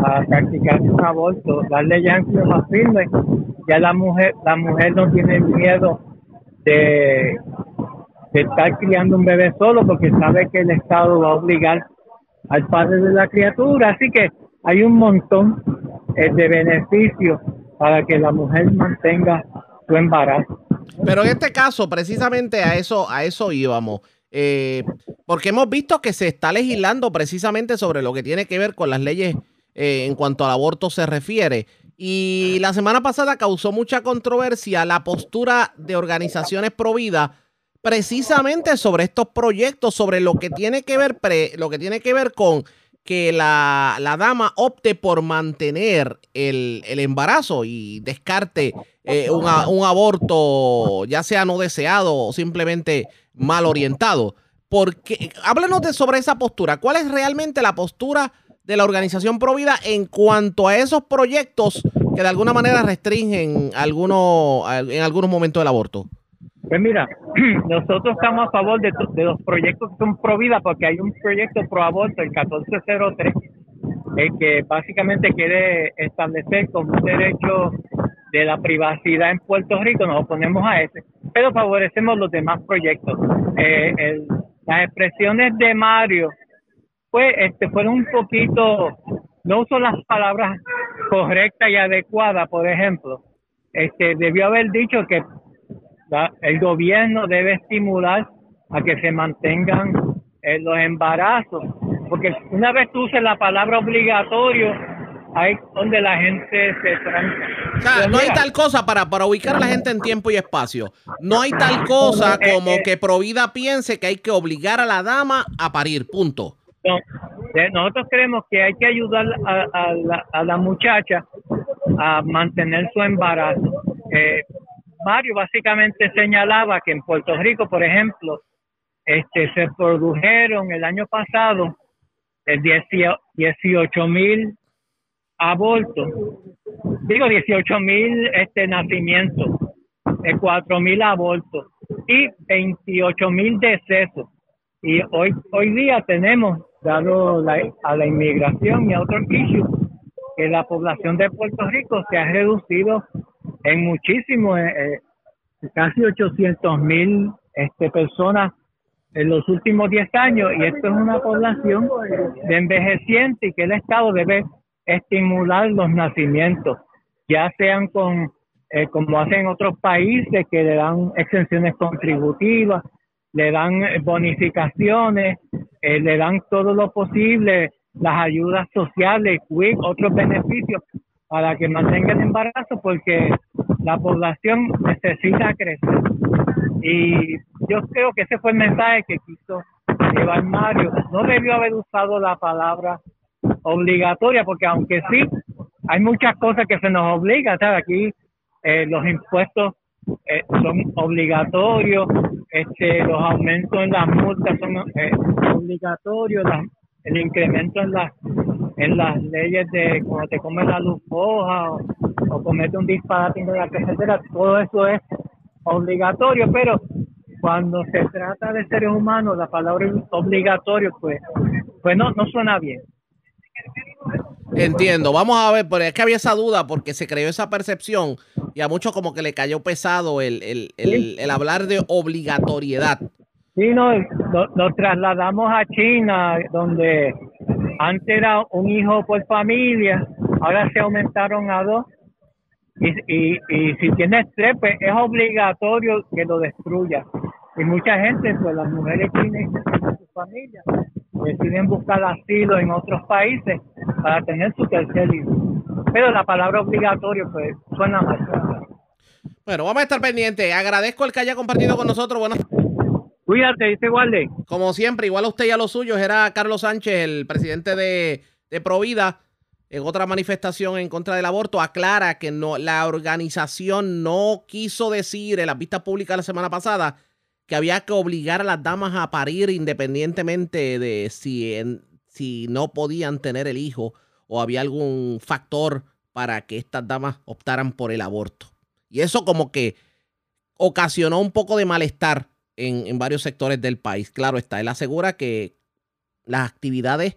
a practicar un aborto. Las leyes han sido más firmes ya la mujer la mujer no tiene miedo de, de estar criando un bebé solo porque sabe que el Estado va a obligar al padre de la criatura. Así que hay un montón eh, de beneficios para que la mujer mantenga su embarazo. Pero en este caso, precisamente a eso, a eso íbamos. Eh, porque hemos visto que se está legislando precisamente sobre lo que tiene que ver con las leyes eh, en cuanto al aborto se refiere. Y la semana pasada causó mucha controversia la postura de organizaciones pro vida precisamente sobre estos proyectos, sobre lo que tiene que ver, lo que tiene que ver con que la, dama opte por mantener el, embarazo y descarte eh, un, aborto, ya sea no deseado o simplemente mal orientado. Porque, háblanos de sobre esa postura. ¿Cuál es realmente la postura de la organización Provida en cuanto a esos proyectos que de alguna manera restringen alguno, en algunos momentos del aborto? Pues mira, nosotros estamos a favor de, los proyectos que son pro vida porque hay un proyecto pro aborto, el 1403, el que básicamente quiere establecer como un derecho de la privacidad en Puerto Rico, nos oponemos a ese, pero favorecemos los demás proyectos. Eh, las expresiones de Mario, pues, este, fueron un poquito, no uso las palabras correctas y adecuadas, por ejemplo. Este, debió haber dicho que el gobierno debe estimular a que se mantengan eh, los embarazos, porque una vez tú uses la palabra obligatorio, hay donde la gente se tranca. no hay tal cosa para, para ubicar a la gente en tiempo y espacio. No hay tal cosa como que Provida piense que hay que obligar a la dama a parir, punto. nosotros creemos que hay que ayudar a, la, a la muchacha a mantener su embarazo. Eh, Mario básicamente señalaba que en Puerto Rico, por ejemplo, este, se produjeron el año pasado 18 eh, mil abortos, digo 18 mil este, nacimientos, 4 mil abortos y 28 mil decesos. Y hoy, hoy día tenemos, dado a la inmigración y a otros issues, que la población de Puerto Rico se ha reducido en muchísimo, eh, eh, casi 800 mil este, personas en los últimos 10 años y esto es una población de envejeciente y que el Estado debe estimular los nacimientos, ya sean con, eh, como hacen otros países que le dan exenciones contributivas, le dan bonificaciones, le dan todo lo posible, las ayudas sociales, otros beneficios para que mantenga el embarazo porque la población necesita crecer. Y yo creo que ese fue el mensaje que quiso llevar Mario. No debió haber usado la palabra obligatoria porque aunque sí, hay muchas cosas que se nos obligan. Aquí eh, los impuestos eh, son obligatorios, este, los aumentos en las multas son eh, obligatorios, el incremento en las en las leyes de cuando te comes la luz roja o, o comete un disparate en la carretera, todo eso es obligatorio, pero cuando se trata de seres humanos, la palabra obligatorio, pues, pues no, no suena bien. Entiendo, vamos a ver, pero es que había esa duda porque se creó esa percepción y a muchos como que le cayó pesado el, el, el, hablar de obligatoriedad. Sí, no, lo, trasladamos a China, donde antes era un hijo por familia, ahora se aumentaron a dos. Y, y, y si tienes tres, pues es obligatorio que lo destruya. Y mucha gente, pues las mujeres tienen su familia, deciden buscar asilo en otros países para tener su tercer hijo. Pero la palabra obligatorio, pues suena mal. Bueno, vamos a estar pendientes. Agradezco el que haya compartido con nosotros. Bueno. Cuídate, dice Walde. Como siempre, igual a usted y a los suyos, era Carlos Sánchez, el presidente de, de Provida. En otra manifestación en contra del aborto, aclara que no, la organización no quiso decir en la vista pública la semana pasada que había que obligar a las damas a parir independientemente de si, si no podían tener el hijo o había algún factor para que estas damas optaran por el aborto. Y eso como que ocasionó un poco de malestar en, varios sectores del país. Claro está, él asegura que las actividades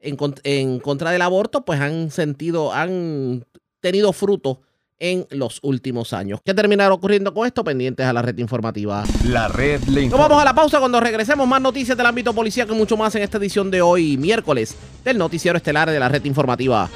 en, en, contra del aborto pues han sentido, han tenido fruto en los últimos años. ¿Qué terminará ocurriendo con esto? Pendientes a la red informativa. La red le Nos vamos a la pausa cuando regresemos más noticias del ámbito policial y mucho más en esta edición de hoy, miércoles, del noticiero estelar de la red informativa.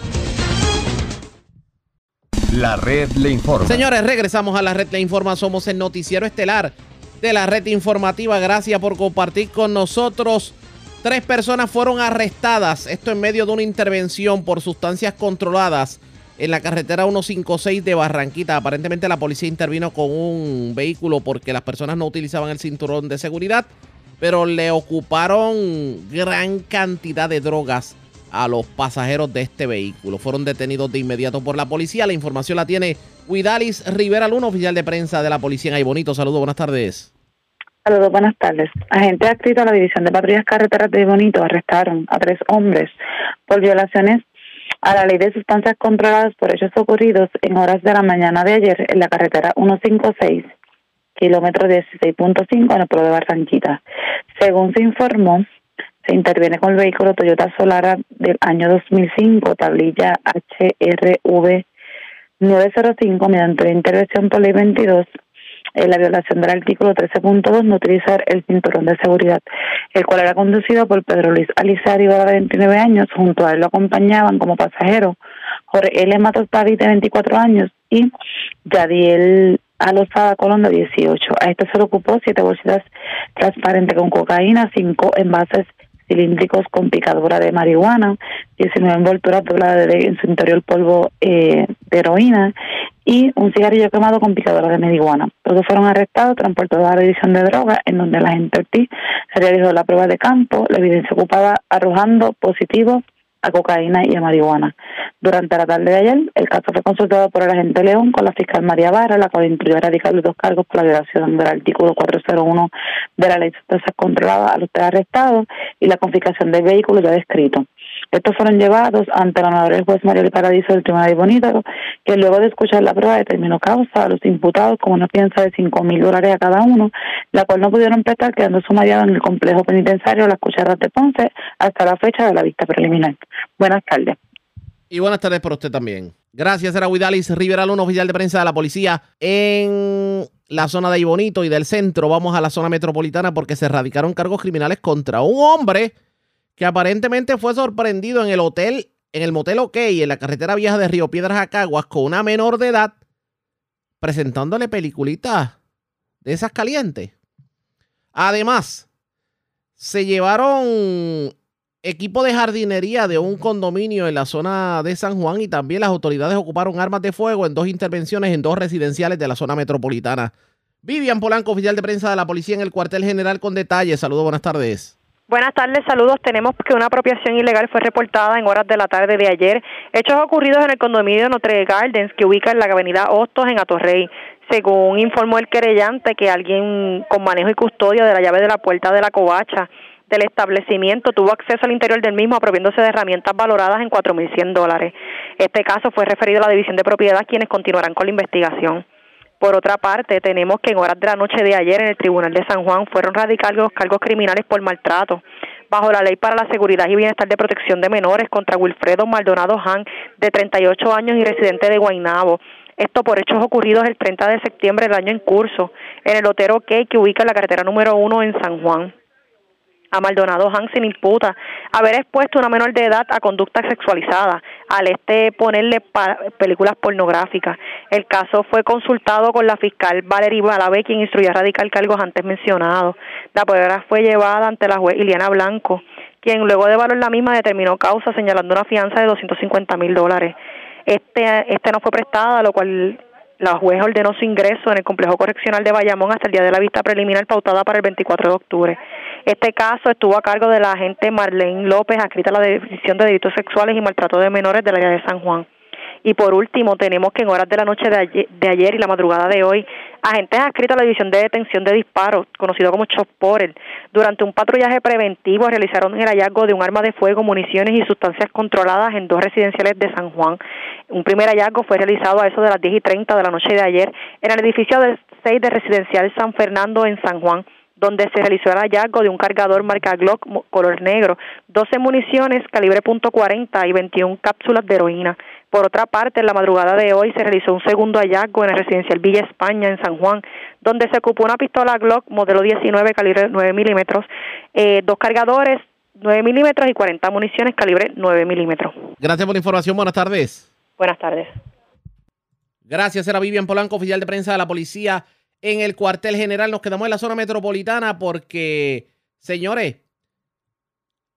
La red le informa. Señores, regresamos a la red le informa. Somos el noticiero estelar de la red informativa. Gracias por compartir con nosotros. Tres personas fueron arrestadas, esto en medio de una intervención por sustancias controladas en la carretera 156 de Barranquita. Aparentemente la policía intervino con un vehículo porque las personas no utilizaban el cinturón de seguridad, pero le ocuparon gran cantidad de drogas a los pasajeros de este vehículo. Fueron detenidos de inmediato por la policía. La información la tiene Huidalis Rivera Luna, oficial de prensa de la policía en Bonito. Saludos, buenas tardes. Saludos, buenas tardes. Agentes adscritos a la División de Patrullas Carreteras de Bonito arrestaron a tres hombres por violaciones a la ley de sustancias controladas por hechos ocurridos en horas de la mañana de ayer en la carretera 156, kilómetro 16.5 en el pueblo de Barranquita. Según se informó, interviene con el vehículo Toyota Solara del año 2005, tablilla HRV 905, mediante la intervención por ley 22 en la violación del artículo 13.2 no utilizar el cinturón de seguridad, el cual era conducido por Pedro Luis Alizario, de 29 años, junto a él lo acompañaban como pasajero Jorge L. Matos de 24 años, y Yadiel Alosada Colón, de 18. A esto se le ocupó siete bolsitas transparentes con cocaína, cinco envases cilíndricos con picadura de marihuana, 19 envolturas dobladas de, en su interior polvo eh, de heroína y un cigarrillo quemado con picadora de marihuana. Todos fueron arrestados, transportados a la división de drogas, en donde la gente Ortiz realizó la prueba de campo, la evidencia ocupada arrojando positivo a cocaína y a marihuana. Durante la tarde de ayer, el caso fue consultado por el agente León con la fiscal María Barra, la cual incluyó erradicar dos cargos por la violación del artículo 401 de la ley de sustancias controladas a los tres arrestados y la confiscación del vehículo ya descrito. Estos fueron llevados ante la honorable juez María del Paradiso del Tribunal de Bonito, que luego de escuchar la prueba determinó causa a los imputados como una fianza de cinco mil dólares a cada uno, la cual no pudieron prestar, quedando sumariado en el complejo penitenciario Las Cucharas de Ponce hasta la fecha de la vista preliminar. Buenas tardes. Y buenas tardes para usted también. Gracias, era Huidalis Rivera un oficial de prensa de la policía en la zona de Ibonito y del centro. Vamos a la zona metropolitana porque se erradicaron cargos criminales contra un hombre que aparentemente fue sorprendido en el hotel, en el motel OK, en la carretera vieja de Río Piedras a Caguas, con una menor de edad, presentándole peliculitas de esas calientes. Además, se llevaron equipo de jardinería de un condominio en la zona de San Juan y también las autoridades ocuparon armas de fuego en dos intervenciones en dos residenciales de la zona metropolitana. Vivian Polanco, oficial de prensa de la policía en el cuartel general con detalles. Saludos, buenas tardes. Buenas tardes, saludos. Tenemos que una apropiación ilegal fue reportada en horas de la tarde de ayer. Hechos ocurridos en el condominio Notre Gardens, que ubica en la avenida Hostos, en Atorrey. Según informó el querellante, que alguien con manejo y custodia de la llave de la puerta de la covacha del establecimiento tuvo acceso al interior del mismo apropiándose de herramientas valoradas en 4.100 dólares. Este caso fue referido a la División de Propiedad, quienes continuarán con la investigación. Por otra parte, tenemos que en horas de la noche de ayer en el Tribunal de San Juan fueron radicados cargos criminales por maltrato bajo la Ley para la Seguridad y Bienestar de Protección de Menores contra Wilfredo Maldonado Han, de 38 años y residente de Guaynabo. Esto por hechos ocurridos el 30 de septiembre del año en curso en el Otero Key que ubica la carretera número uno en San Juan a Maldonado Hansen imputa haber expuesto a una menor de edad a conducta sexualizada al este ponerle películas pornográficas. El caso fue consultado con la fiscal Valerie Balabé, quien instruyó a radical cargos antes mencionados. La prueba fue llevada ante la juez Iliana Blanco, quien luego de valor la misma determinó causa señalando una fianza de 250 mil dólares. Este, este no fue prestada, lo cual la juez ordenó su ingreso en el complejo correccional de Bayamón hasta el día de la vista preliminar pautada para el 24 de octubre. Este caso estuvo a cargo de la agente Marlene López, adscrita a la División de Delitos Sexuales y Maltrato de Menores del área de San Juan. Y por último, tenemos que en horas de la noche de ayer, y la madrugada de hoy, agentes adscritos a la División de Detención de Disparos, conocido como Chosporel, durante un patrullaje preventivo realizaron el hallazgo de un arma de fuego, municiones y sustancias controladas en dos residenciales de San Juan. Un primer hallazgo fue realizado a eso de las 10 y 30 de la noche de ayer en el edificio del 6 de Residencial San Fernando en San Juan donde se realizó el hallazgo de un cargador marca Glock color negro, 12 municiones calibre .40 y 21 cápsulas de heroína. Por otra parte, en la madrugada de hoy se realizó un segundo hallazgo en el residencial Villa España, en San Juan, donde se ocupó una pistola Glock modelo 19 calibre 9 milímetros, eh, dos cargadores 9 milímetros y 40 municiones calibre 9 milímetros. Gracias por la información. Buenas tardes. Buenas tardes. Gracias. Era Vivian Polanco, oficial de prensa de la policía en el cuartel general. Nos quedamos en la zona metropolitana porque, señores,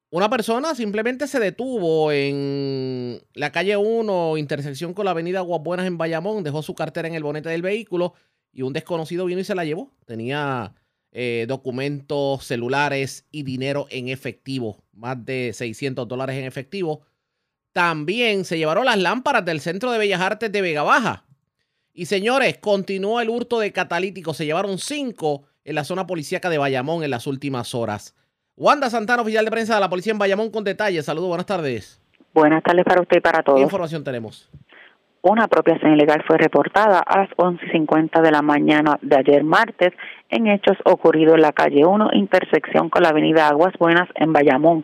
una persona simplemente se detuvo en la calle 1, intersección con la avenida Guabuenas en Bayamón, dejó su cartera en el bonete del vehículo y un desconocido vino y se la llevó. Tenía eh, documentos, celulares y dinero en efectivo, más de 600 dólares en efectivo. También se llevaron las lámparas del Centro de Bellas Artes de Vega Baja. Y señores, continuó el hurto de catalíticos. Se llevaron cinco en la zona policíaca de Bayamón en las últimas horas. Wanda Santana, oficial de prensa de la policía en Bayamón, con detalles. Saludos, buenas tardes. Buenas tardes para usted y para todos. ¿Qué información tenemos? Una apropiación ilegal fue reportada a las 11.50 de la mañana de ayer martes en hechos ocurridos en la calle 1, intersección con la avenida Aguas Buenas en Bayamón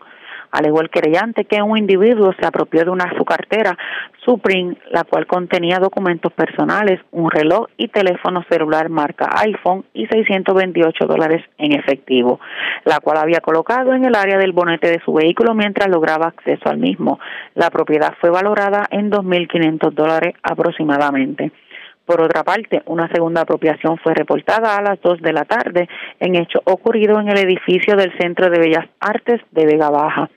alegó el querellante que un individuo se apropió de una su cartera Supreme, la cual contenía documentos personales, un reloj y teléfono celular marca iPhone y 628 dólares en efectivo, la cual había colocado en el área del bonete de su vehículo mientras lograba acceso al mismo. La propiedad fue valorada en 2.500 dólares aproximadamente. Por otra parte, una segunda apropiación fue reportada a las 2 de la tarde en hecho ocurrido en el edificio del Centro de Bellas Artes de Vega Baja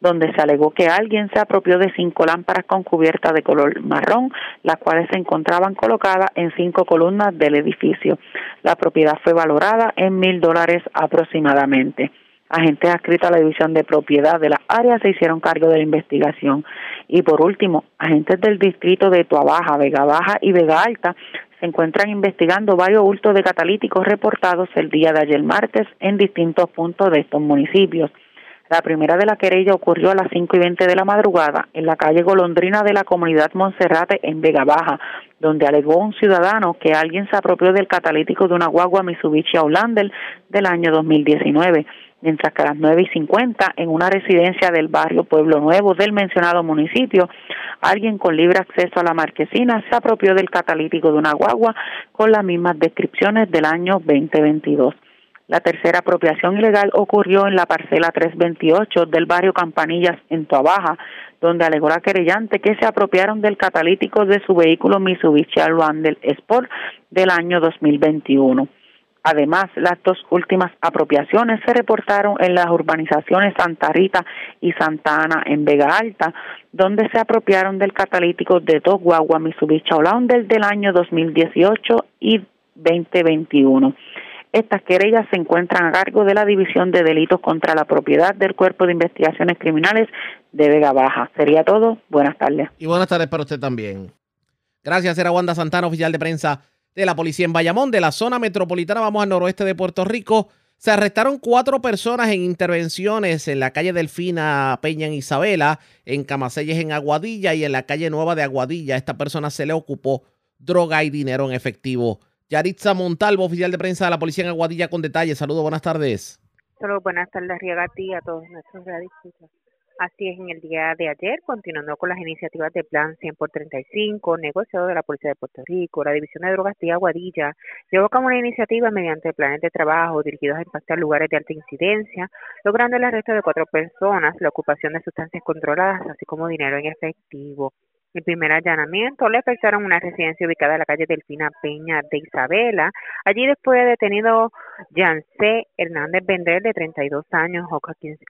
donde se alegó que alguien se apropió de cinco lámparas con cubierta de color marrón, las cuales se encontraban colocadas en cinco columnas del edificio. La propiedad fue valorada en mil dólares aproximadamente. Agentes adscritos a la División de Propiedad de la área se hicieron cargo de la investigación. Y por último, agentes del distrito de Tuabaja, Vega Baja y Vega Alta se encuentran investigando varios bultos de catalíticos reportados el día de ayer martes en distintos puntos de estos municipios. La primera de la querella ocurrió a las 5 y 20 de la madrugada en la calle Golondrina de la comunidad Monserrate en Vega Baja, donde alegó un ciudadano que alguien se apropió del catalítico de una guagua Mitsubishi Outlander del año 2019 mientras que a las nueve y cincuenta en una residencia del barrio Pueblo Nuevo del mencionado municipio, alguien con libre acceso a la marquesina se apropió del catalítico de una guagua con las mismas descripciones del año 2022. La tercera apropiación ilegal ocurrió en la parcela 328 del barrio Campanillas en Tuabaja, donde alegó la querellante que se apropiaron del catalítico de su vehículo Mitsubishi Outlander Sport del año 2021. Además, las dos últimas apropiaciones se reportaron en las urbanizaciones Santa Rita y Santa Ana en Vega Alta, donde se apropiaron del catalítico de dos guaguas Mitsubishi Outlander del año 2018 y 2021. Estas querellas se encuentran a cargo de la División de Delitos contra la Propiedad del Cuerpo de Investigaciones Criminales de Vega Baja. Sería todo. Buenas tardes. Y buenas tardes para usted también. Gracias, era Wanda Santana, oficial de prensa de la policía en Bayamón, de la zona metropolitana, vamos al noroeste de Puerto Rico. Se arrestaron cuatro personas en intervenciones en la calle Delfina Peña en Isabela, en Camaselles en Aguadilla y en la calle Nueva de Aguadilla. A esta persona se le ocupó droga y dinero en efectivo. Yaritza Montalvo, oficial de prensa de la policía en Aguadilla, con detalles. Saludos, buenas tardes. Saludos, buenas tardes, Riega, a ti a todos nuestros radioescuchas. Así es, en el día de ayer, continuando con las iniciativas de Plan 100 por 35, negociado de la Policía de Puerto Rico, la División de Drogas de Aguadilla, llevó a cabo una iniciativa mediante planes de trabajo dirigidos a impactar lugares de alta incidencia, logrando el arresto de cuatro personas, la ocupación de sustancias controladas, así como dinero en efectivo. El primer allanamiento le afectaron una residencia ubicada en la calle Delfina Peña de Isabela. Allí después de detenido Jancé Hernández Bender, de 32 años,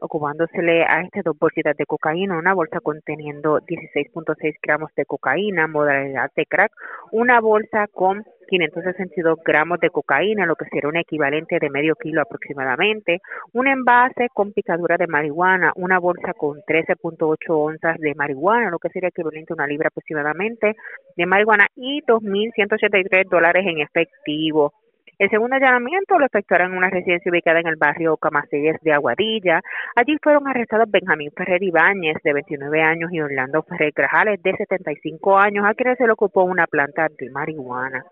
ocupándosele a este dos bolsitas de cocaína, una bolsa conteniendo 16.6 gramos de cocaína, modalidad de crack, una bolsa con 562 gramos de cocaína, lo que sería un equivalente de medio kilo aproximadamente, un envase con picadura de marihuana, una bolsa con 13.8 onzas de marihuana, lo que sería equivalente a una libra aproximadamente de marihuana y 2.183 dólares en efectivo. El segundo allanamiento lo efectuaron en una residencia ubicada en el barrio Camacelles de Aguadilla. Allí fueron arrestados Benjamín Ferrer Ibáñez, de 29 años, y Orlando Ferrer Grajales, de 75 años, a quienes se le ocupó una planta de marihuana.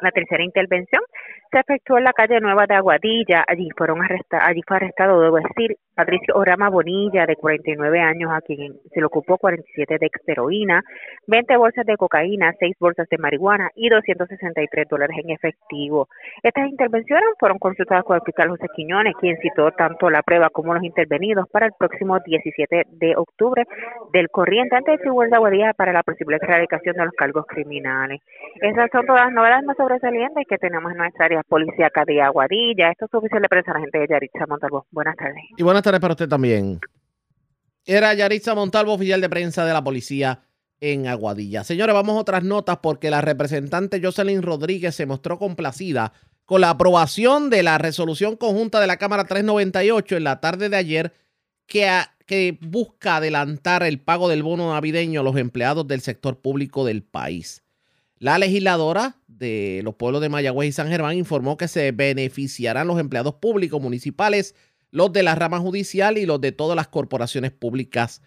La tercera intervención se efectuó en la calle Nueva de Aguadilla. Allí fueron arrestados, allí fue arrestado, debo decir, Patricio Orama Bonilla, de 49 años, a quien se le ocupó 47 de heroína, 20 bolsas de cocaína, 6 bolsas de marihuana y 263 dólares en efectivo. Estas intervenciones fueron consultadas con el fiscal José Quiñones, quien citó tanto la prueba como los intervenidos para el próximo 17 de octubre del corriente ante el Tribunal de Aguadilla para la posible erradicación de los cargos criminales. Esas son todas las novedades más sobresalientes que tenemos en nuestra área policíaca de Aguadilla. Esto es oficial de prensa, la gente de Yaritza Montalvo. Buenas tardes. Y buenas tardes para usted también. Era Yaritza Montalvo, oficial de prensa de la policía en Aguadilla. Señores, vamos a otras notas porque la representante Jocelyn Rodríguez se mostró complacida con la aprobación de la resolución conjunta de la Cámara 398 en la tarde de ayer que, que busca adelantar el pago del bono navideño a los empleados del sector público del país. La legisladora de los pueblos de Mayagüez y San Germán informó que se beneficiarán los empleados públicos municipales, los de la rama judicial y los de todas las corporaciones públicas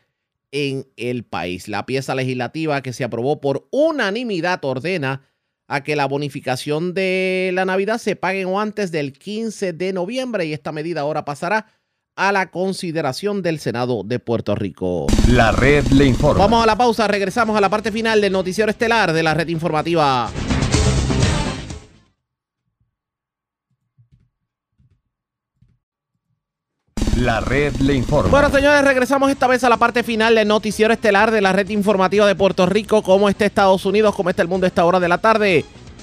en el país. La pieza legislativa que se aprobó por unanimidad ordena a que la bonificación de la Navidad se pague antes del 15 de noviembre y esta medida ahora pasará a la consideración del Senado de Puerto Rico. La red le informa. Vamos a la pausa, regresamos a la parte final del noticiero estelar de la red informativa. La red le informa. Bueno, señores, regresamos esta vez a la parte final del noticiero estelar de la red informativa de Puerto Rico. ¿Cómo está Estados Unidos? ¿Cómo está el mundo a esta hora de la tarde?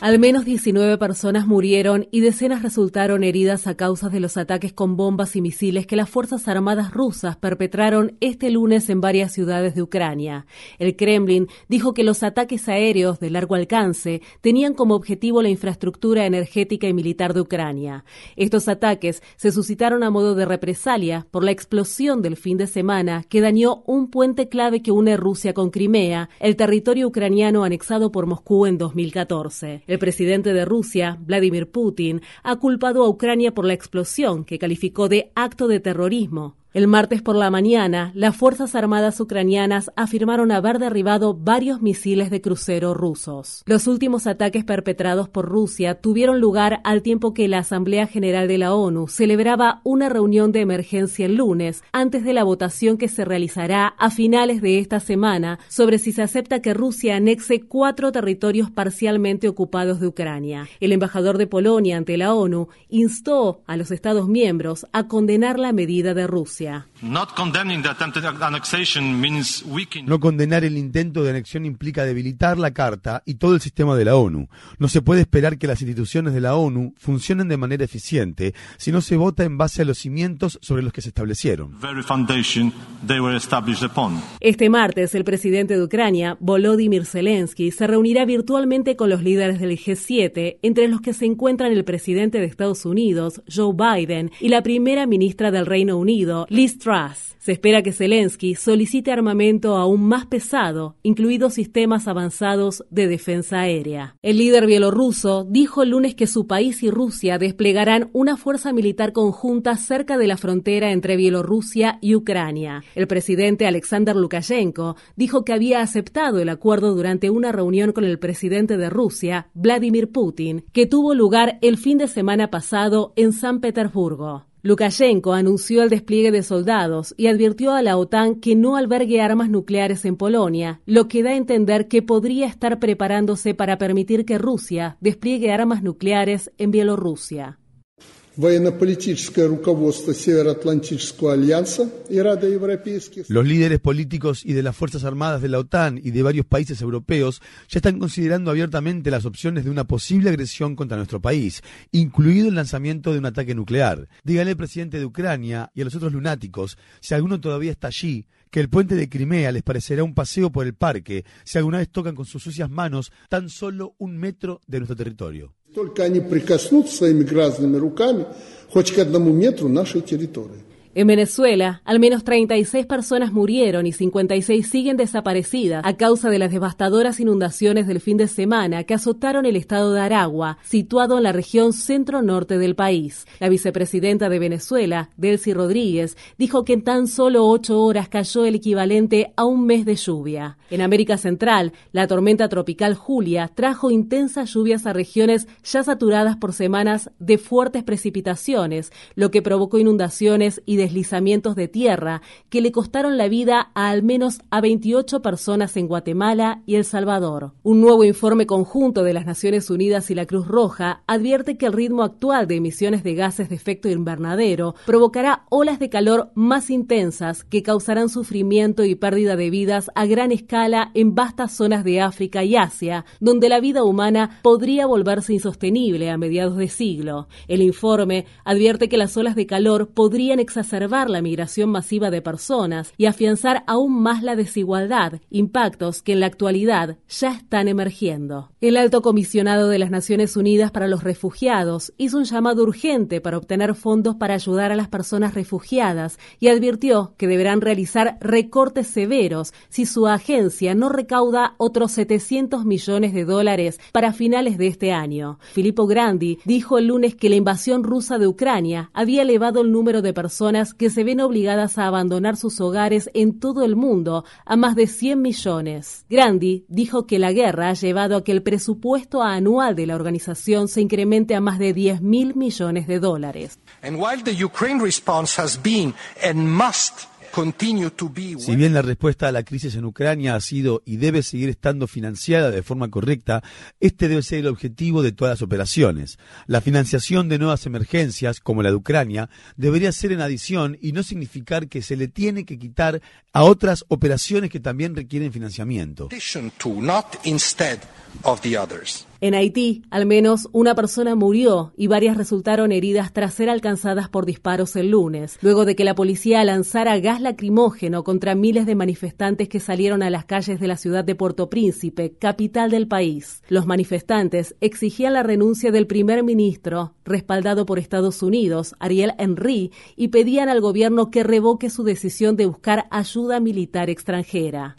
Al menos 19 personas murieron y decenas resultaron heridas a causa de los ataques con bombas y misiles que las Fuerzas Armadas rusas perpetraron este lunes en varias ciudades de Ucrania. El Kremlin dijo que los ataques aéreos de largo alcance tenían como objetivo la infraestructura energética y militar de Ucrania. Estos ataques se suscitaron a modo de represalia por la explosión del fin de semana que dañó un puente clave que une Rusia con Crimea, el territorio ucraniano anexado por Moscú en 2014. El presidente de Rusia, Vladimir Putin, ha culpado a Ucrania por la explosión que calificó de acto de terrorismo. El martes por la mañana, las Fuerzas Armadas ucranianas afirmaron haber derribado varios misiles de crucero rusos. Los últimos ataques perpetrados por Rusia tuvieron lugar al tiempo que la Asamblea General de la ONU celebraba una reunión de emergencia el lunes, antes de la votación que se realizará a finales de esta semana sobre si se acepta que Rusia anexe cuatro territorios parcialmente ocupados de Ucrania. El embajador de Polonia ante la ONU instó a los Estados miembros a condenar la medida de Rusia. No condenar el intento de anexión implica debilitar la Carta y todo el sistema de la ONU. No se puede esperar que las instituciones de la ONU funcionen de manera eficiente si no se vota en base a los cimientos sobre los que se establecieron. Este martes, el presidente de Ucrania, Volodymyr Zelensky, se reunirá virtualmente con los líderes del G7, entre los que se encuentran el presidente de Estados Unidos, Joe Biden, y la primera ministra del Reino Unido, Liz. Se espera que Zelensky solicite armamento aún más pesado, incluidos sistemas avanzados de defensa aérea. El líder bielorruso dijo el lunes que su país y Rusia desplegarán una fuerza militar conjunta cerca de la frontera entre Bielorrusia y Ucrania. El presidente Alexander Lukashenko dijo que había aceptado el acuerdo durante una reunión con el presidente de Rusia, Vladimir Putin, que tuvo lugar el fin de semana pasado en San Petersburgo. Lukashenko anunció el despliegue de soldados y advirtió a la OTAN que no albergue armas nucleares en Polonia, lo que da a entender que podría estar preparándose para permitir que Rusia despliegue armas nucleares en Bielorrusia. Los líderes políticos y de las Fuerzas Armadas de la OTAN y de varios países europeos ya están considerando abiertamente las opciones de una posible agresión contra nuestro país, incluido el lanzamiento de un ataque nuclear. Dígale al presidente de Ucrania y a los otros lunáticos, si alguno todavía está allí, que el puente de Crimea les parecerá un paseo por el parque si alguna vez tocan con sus sucias manos tan solo un metro de nuestro territorio. Только они прикоснутся своими грязными руками хоть к одному метру нашей территории. En Venezuela, al menos 36 personas murieron y 56 siguen desaparecidas a causa de las devastadoras inundaciones del fin de semana que azotaron el estado de Aragua, situado en la región centro-norte del país. La vicepresidenta de Venezuela, Delcy Rodríguez, dijo que en tan solo ocho horas cayó el equivalente a un mes de lluvia. En América Central, la tormenta tropical Julia trajo intensas lluvias a regiones ya saturadas por semanas de fuertes precipitaciones, lo que provocó inundaciones y deslizamientos de tierra que le costaron la vida a al menos a 28 personas en Guatemala y El Salvador. Un nuevo informe conjunto de las Naciones Unidas y la Cruz Roja advierte que el ritmo actual de emisiones de gases de efecto invernadero provocará olas de calor más intensas que causarán sufrimiento y pérdida de vidas a gran escala en vastas zonas de África y Asia, donde la vida humana podría volverse insostenible a mediados de siglo. El informe advierte que las olas de calor podrían exacerbar exacerbar la migración masiva de personas y afianzar aún más la desigualdad, impactos que en la actualidad ya están emergiendo. El alto comisionado de las Naciones Unidas para los Refugiados hizo un llamado urgente para obtener fondos para ayudar a las personas refugiadas y advirtió que deberán realizar recortes severos si su agencia no recauda otros 700 millones de dólares para finales de este año. Filippo Grandi dijo el lunes que la invasión rusa de Ucrania había elevado el número de personas que se ven obligadas a abandonar sus hogares en todo el mundo a más de 100 millones. Grandi dijo que la guerra ha llevado a que el presupuesto anual de la organización se incremente a más de 10 mil millones de dólares. Si bien la respuesta a la crisis en Ucrania ha sido y debe seguir estando financiada de forma correcta, este debe ser el objetivo de todas las operaciones. La financiación de nuevas emergencias, como la de Ucrania, debería ser en adición y no significar que se le tiene que quitar a otras operaciones que también requieren financiamiento. En Haití, al menos una persona murió y varias resultaron heridas tras ser alcanzadas por disparos el lunes, luego de que la policía lanzara gas lacrimógeno contra miles de manifestantes que salieron a las calles de la ciudad de Puerto Príncipe, capital del país. Los manifestantes exigían la renuncia del primer ministro, respaldado por Estados Unidos, Ariel Henry, y pedían al gobierno que revoque su decisión de buscar ayuda militar extranjera.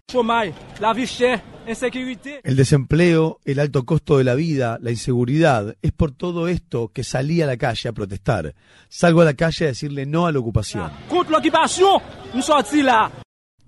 El desempleo, el alto costo de la vida, la inseguridad, es por todo esto que salí a la calle a protestar. Salgo a la calle a decirle no a la ocupación.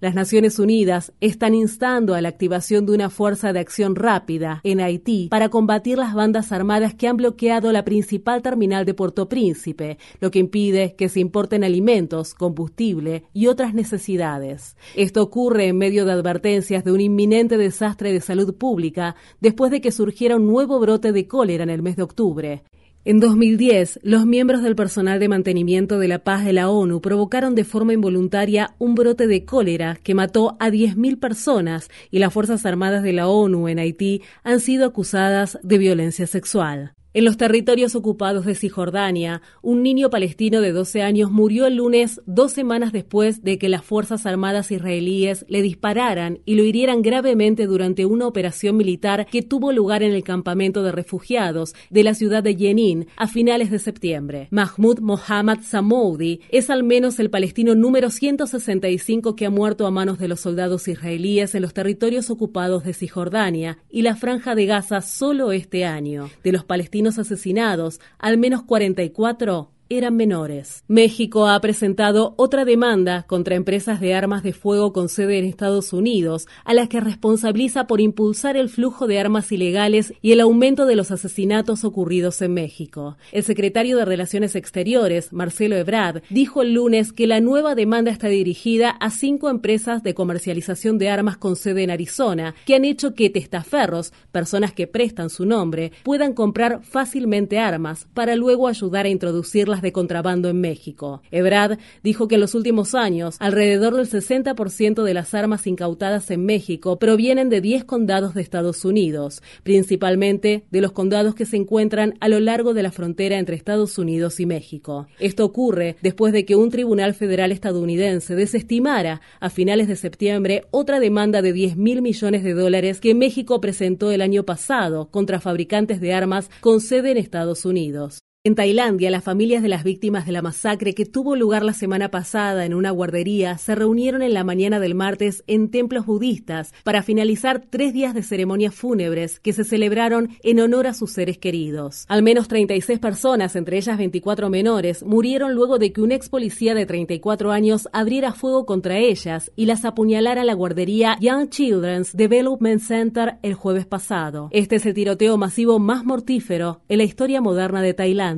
Las Naciones Unidas están instando a la activación de una fuerza de acción rápida en Haití para combatir las bandas armadas que han bloqueado la principal terminal de Puerto Príncipe, lo que impide que se importen alimentos, combustible y otras necesidades. Esto ocurre en medio de advertencias de un inminente desastre de salud pública después de que surgiera un nuevo brote de cólera en el mes de octubre. En 2010, los miembros del personal de mantenimiento de la paz de la ONU provocaron de forma involuntaria un brote de cólera que mató a 10.000 personas y las Fuerzas Armadas de la ONU en Haití han sido acusadas de violencia sexual. En los territorios ocupados de Cisjordania, un niño palestino de 12 años murió el lunes dos semanas después de que las Fuerzas Armadas israelíes le dispararan y lo hirieran gravemente durante una operación militar que tuvo lugar en el campamento de refugiados de la ciudad de Jenin a finales de septiembre. Mahmoud Mohammad Samoudi es al menos el palestino número 165 que ha muerto a manos de los soldados israelíes en los territorios ocupados de Cisjordania y la franja de Gaza solo este año. De los palestinos asesinados, al menos 44 eran menores. México ha presentado otra demanda contra empresas de armas de fuego con sede en Estados Unidos, a las que responsabiliza por impulsar el flujo de armas ilegales y el aumento de los asesinatos ocurridos en México. El secretario de Relaciones Exteriores, Marcelo Ebrard, dijo el lunes que la nueva demanda está dirigida a cinco empresas de comercialización de armas con sede en Arizona, que han hecho que testaferros, personas que prestan su nombre, puedan comprar fácilmente armas para luego ayudar a introducirlas de contrabando en México. Ebrard dijo que en los últimos años, alrededor del 60% de las armas incautadas en México provienen de 10 condados de Estados Unidos, principalmente de los condados que se encuentran a lo largo de la frontera entre Estados Unidos y México. Esto ocurre después de que un tribunal federal estadounidense desestimara a finales de septiembre otra demanda de 10 mil millones de dólares que México presentó el año pasado contra fabricantes de armas con sede en Estados Unidos. En Tailandia, las familias de las víctimas de la masacre que tuvo lugar la semana pasada en una guardería se reunieron en la mañana del martes en templos budistas para finalizar tres días de ceremonias fúnebres que se celebraron en honor a sus seres queridos. Al menos 36 personas, entre ellas 24 menores, murieron luego de que un ex policía de 34 años abriera fuego contra ellas y las apuñalara a la guardería Young Children's Development Center el jueves pasado. Este es el tiroteo masivo más mortífero en la historia moderna de Tailandia.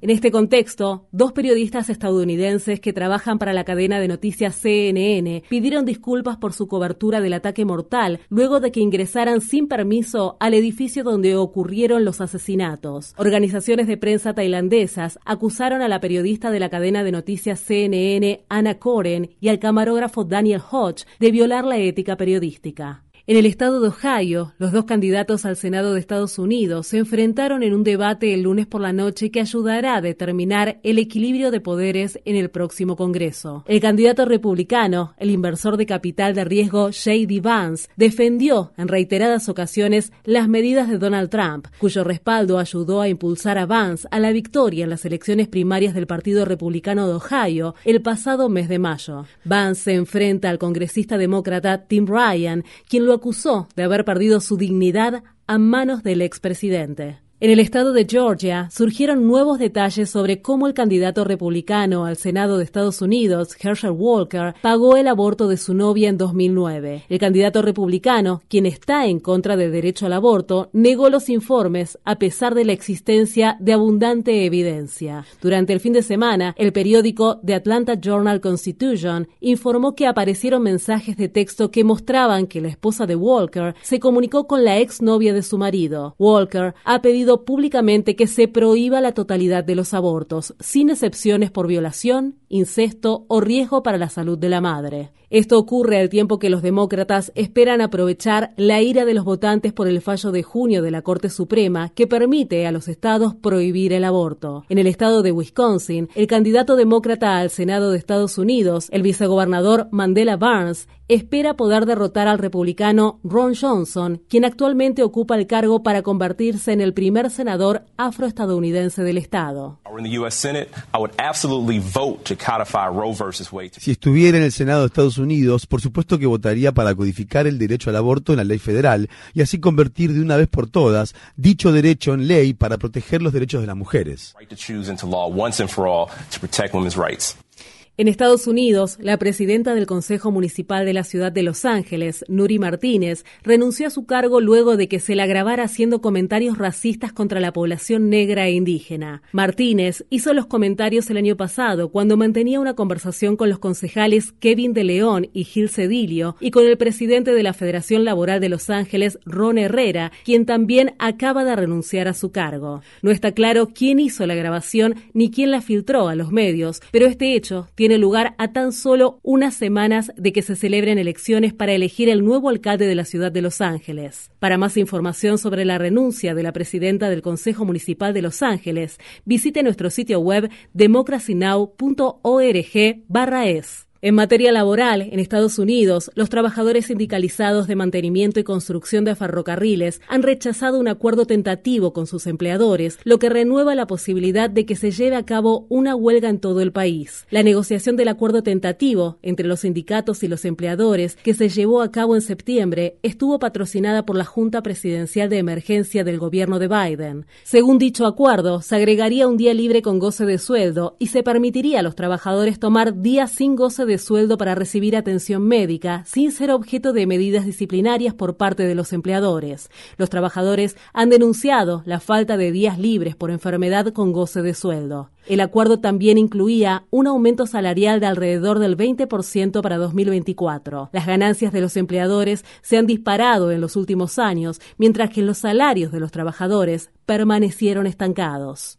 En este contexto, dos periodistas estadounidenses que trabajan para la cadena de noticias CNN pidieron disculpas por su cobertura del ataque mortal luego de que ingresaran sin permiso al edificio donde ocurrieron los asesinatos. Organizaciones de prensa tailandesas acusaron a la periodista de la cadena de noticias CNN, Anna Koren, y al camarógrafo Daniel Hodge de violar la ética periodística. En el estado de Ohio, los dos candidatos al Senado de Estados Unidos se enfrentaron en un debate el lunes por la noche que ayudará a determinar el equilibrio de poderes en el próximo Congreso. El candidato republicano, el inversor de capital de riesgo J.D. Vance, defendió en reiteradas ocasiones las medidas de Donald Trump, cuyo respaldo ayudó a impulsar a Vance a la victoria en las elecciones primarias del Partido Republicano de Ohio el pasado mes de mayo. Vance se enfrenta al congresista demócrata Tim Ryan, quien lo acusó de haber perdido su dignidad a manos del expresidente. En el estado de Georgia surgieron nuevos detalles sobre cómo el candidato republicano al Senado de Estados Unidos, Herschel Walker, pagó el aborto de su novia en 2009. El candidato republicano, quien está en contra del derecho al aborto, negó los informes a pesar de la existencia de abundante evidencia. Durante el fin de semana, el periódico The Atlanta Journal Constitution informó que aparecieron mensajes de texto que mostraban que la esposa de Walker se comunicó con la exnovia de su marido. Walker ha pedido públicamente que se prohíba la totalidad de los abortos, sin excepciones por violación, incesto o riesgo para la salud de la madre. Esto ocurre al tiempo que los demócratas esperan aprovechar la ira de los votantes por el fallo de junio de la Corte Suprema que permite a los estados prohibir el aborto. En el estado de Wisconsin, el candidato demócrata al Senado de Estados Unidos, el vicegobernador Mandela Barnes, espera poder derrotar al republicano Ron Johnson, quien actualmente ocupa el cargo para convertirse en el primer senador afroestadounidense del estado. Si estuviera en el Senado de Estados Unidos, por supuesto que votaría para codificar el derecho al aborto en la ley federal y así convertir de una vez por todas dicho derecho en ley para proteger los derechos de las mujeres. En Estados Unidos, la presidenta del Consejo Municipal de la ciudad de Los Ángeles, Nuri Martínez, renunció a su cargo luego de que se la grabara haciendo comentarios racistas contra la población negra e indígena. Martínez hizo los comentarios el año pasado cuando mantenía una conversación con los concejales Kevin de León y Gil Cedilio y con el presidente de la Federación Laboral de Los Ángeles, Ron Herrera, quien también acaba de renunciar a su cargo. No está claro quién hizo la grabación ni quién la filtró a los medios, pero este hecho tiene tiene lugar a tan solo unas semanas de que se celebren elecciones para elegir el nuevo alcalde de la ciudad de Los Ángeles. Para más información sobre la renuncia de la presidenta del Consejo Municipal de Los Ángeles, visite nuestro sitio web democracynow.org/es. En materia laboral, en Estados Unidos, los trabajadores sindicalizados de mantenimiento y construcción de ferrocarriles han rechazado un acuerdo tentativo con sus empleadores, lo que renueva la posibilidad de que se lleve a cabo una huelga en todo el país. La negociación del acuerdo tentativo entre los sindicatos y los empleadores, que se llevó a cabo en septiembre, estuvo patrocinada por la Junta Presidencial de Emergencia del gobierno de Biden. Según dicho acuerdo, se agregaría un día libre con goce de sueldo y se permitiría a los trabajadores tomar días sin goce de sueldo para recibir atención médica sin ser objeto de medidas disciplinarias por parte de los empleadores. Los trabajadores han denunciado la falta de días libres por enfermedad con goce de sueldo. El acuerdo también incluía un aumento salarial de alrededor del 20% para 2024. Las ganancias de los empleadores se han disparado en los últimos años, mientras que los salarios de los trabajadores permanecieron estancados.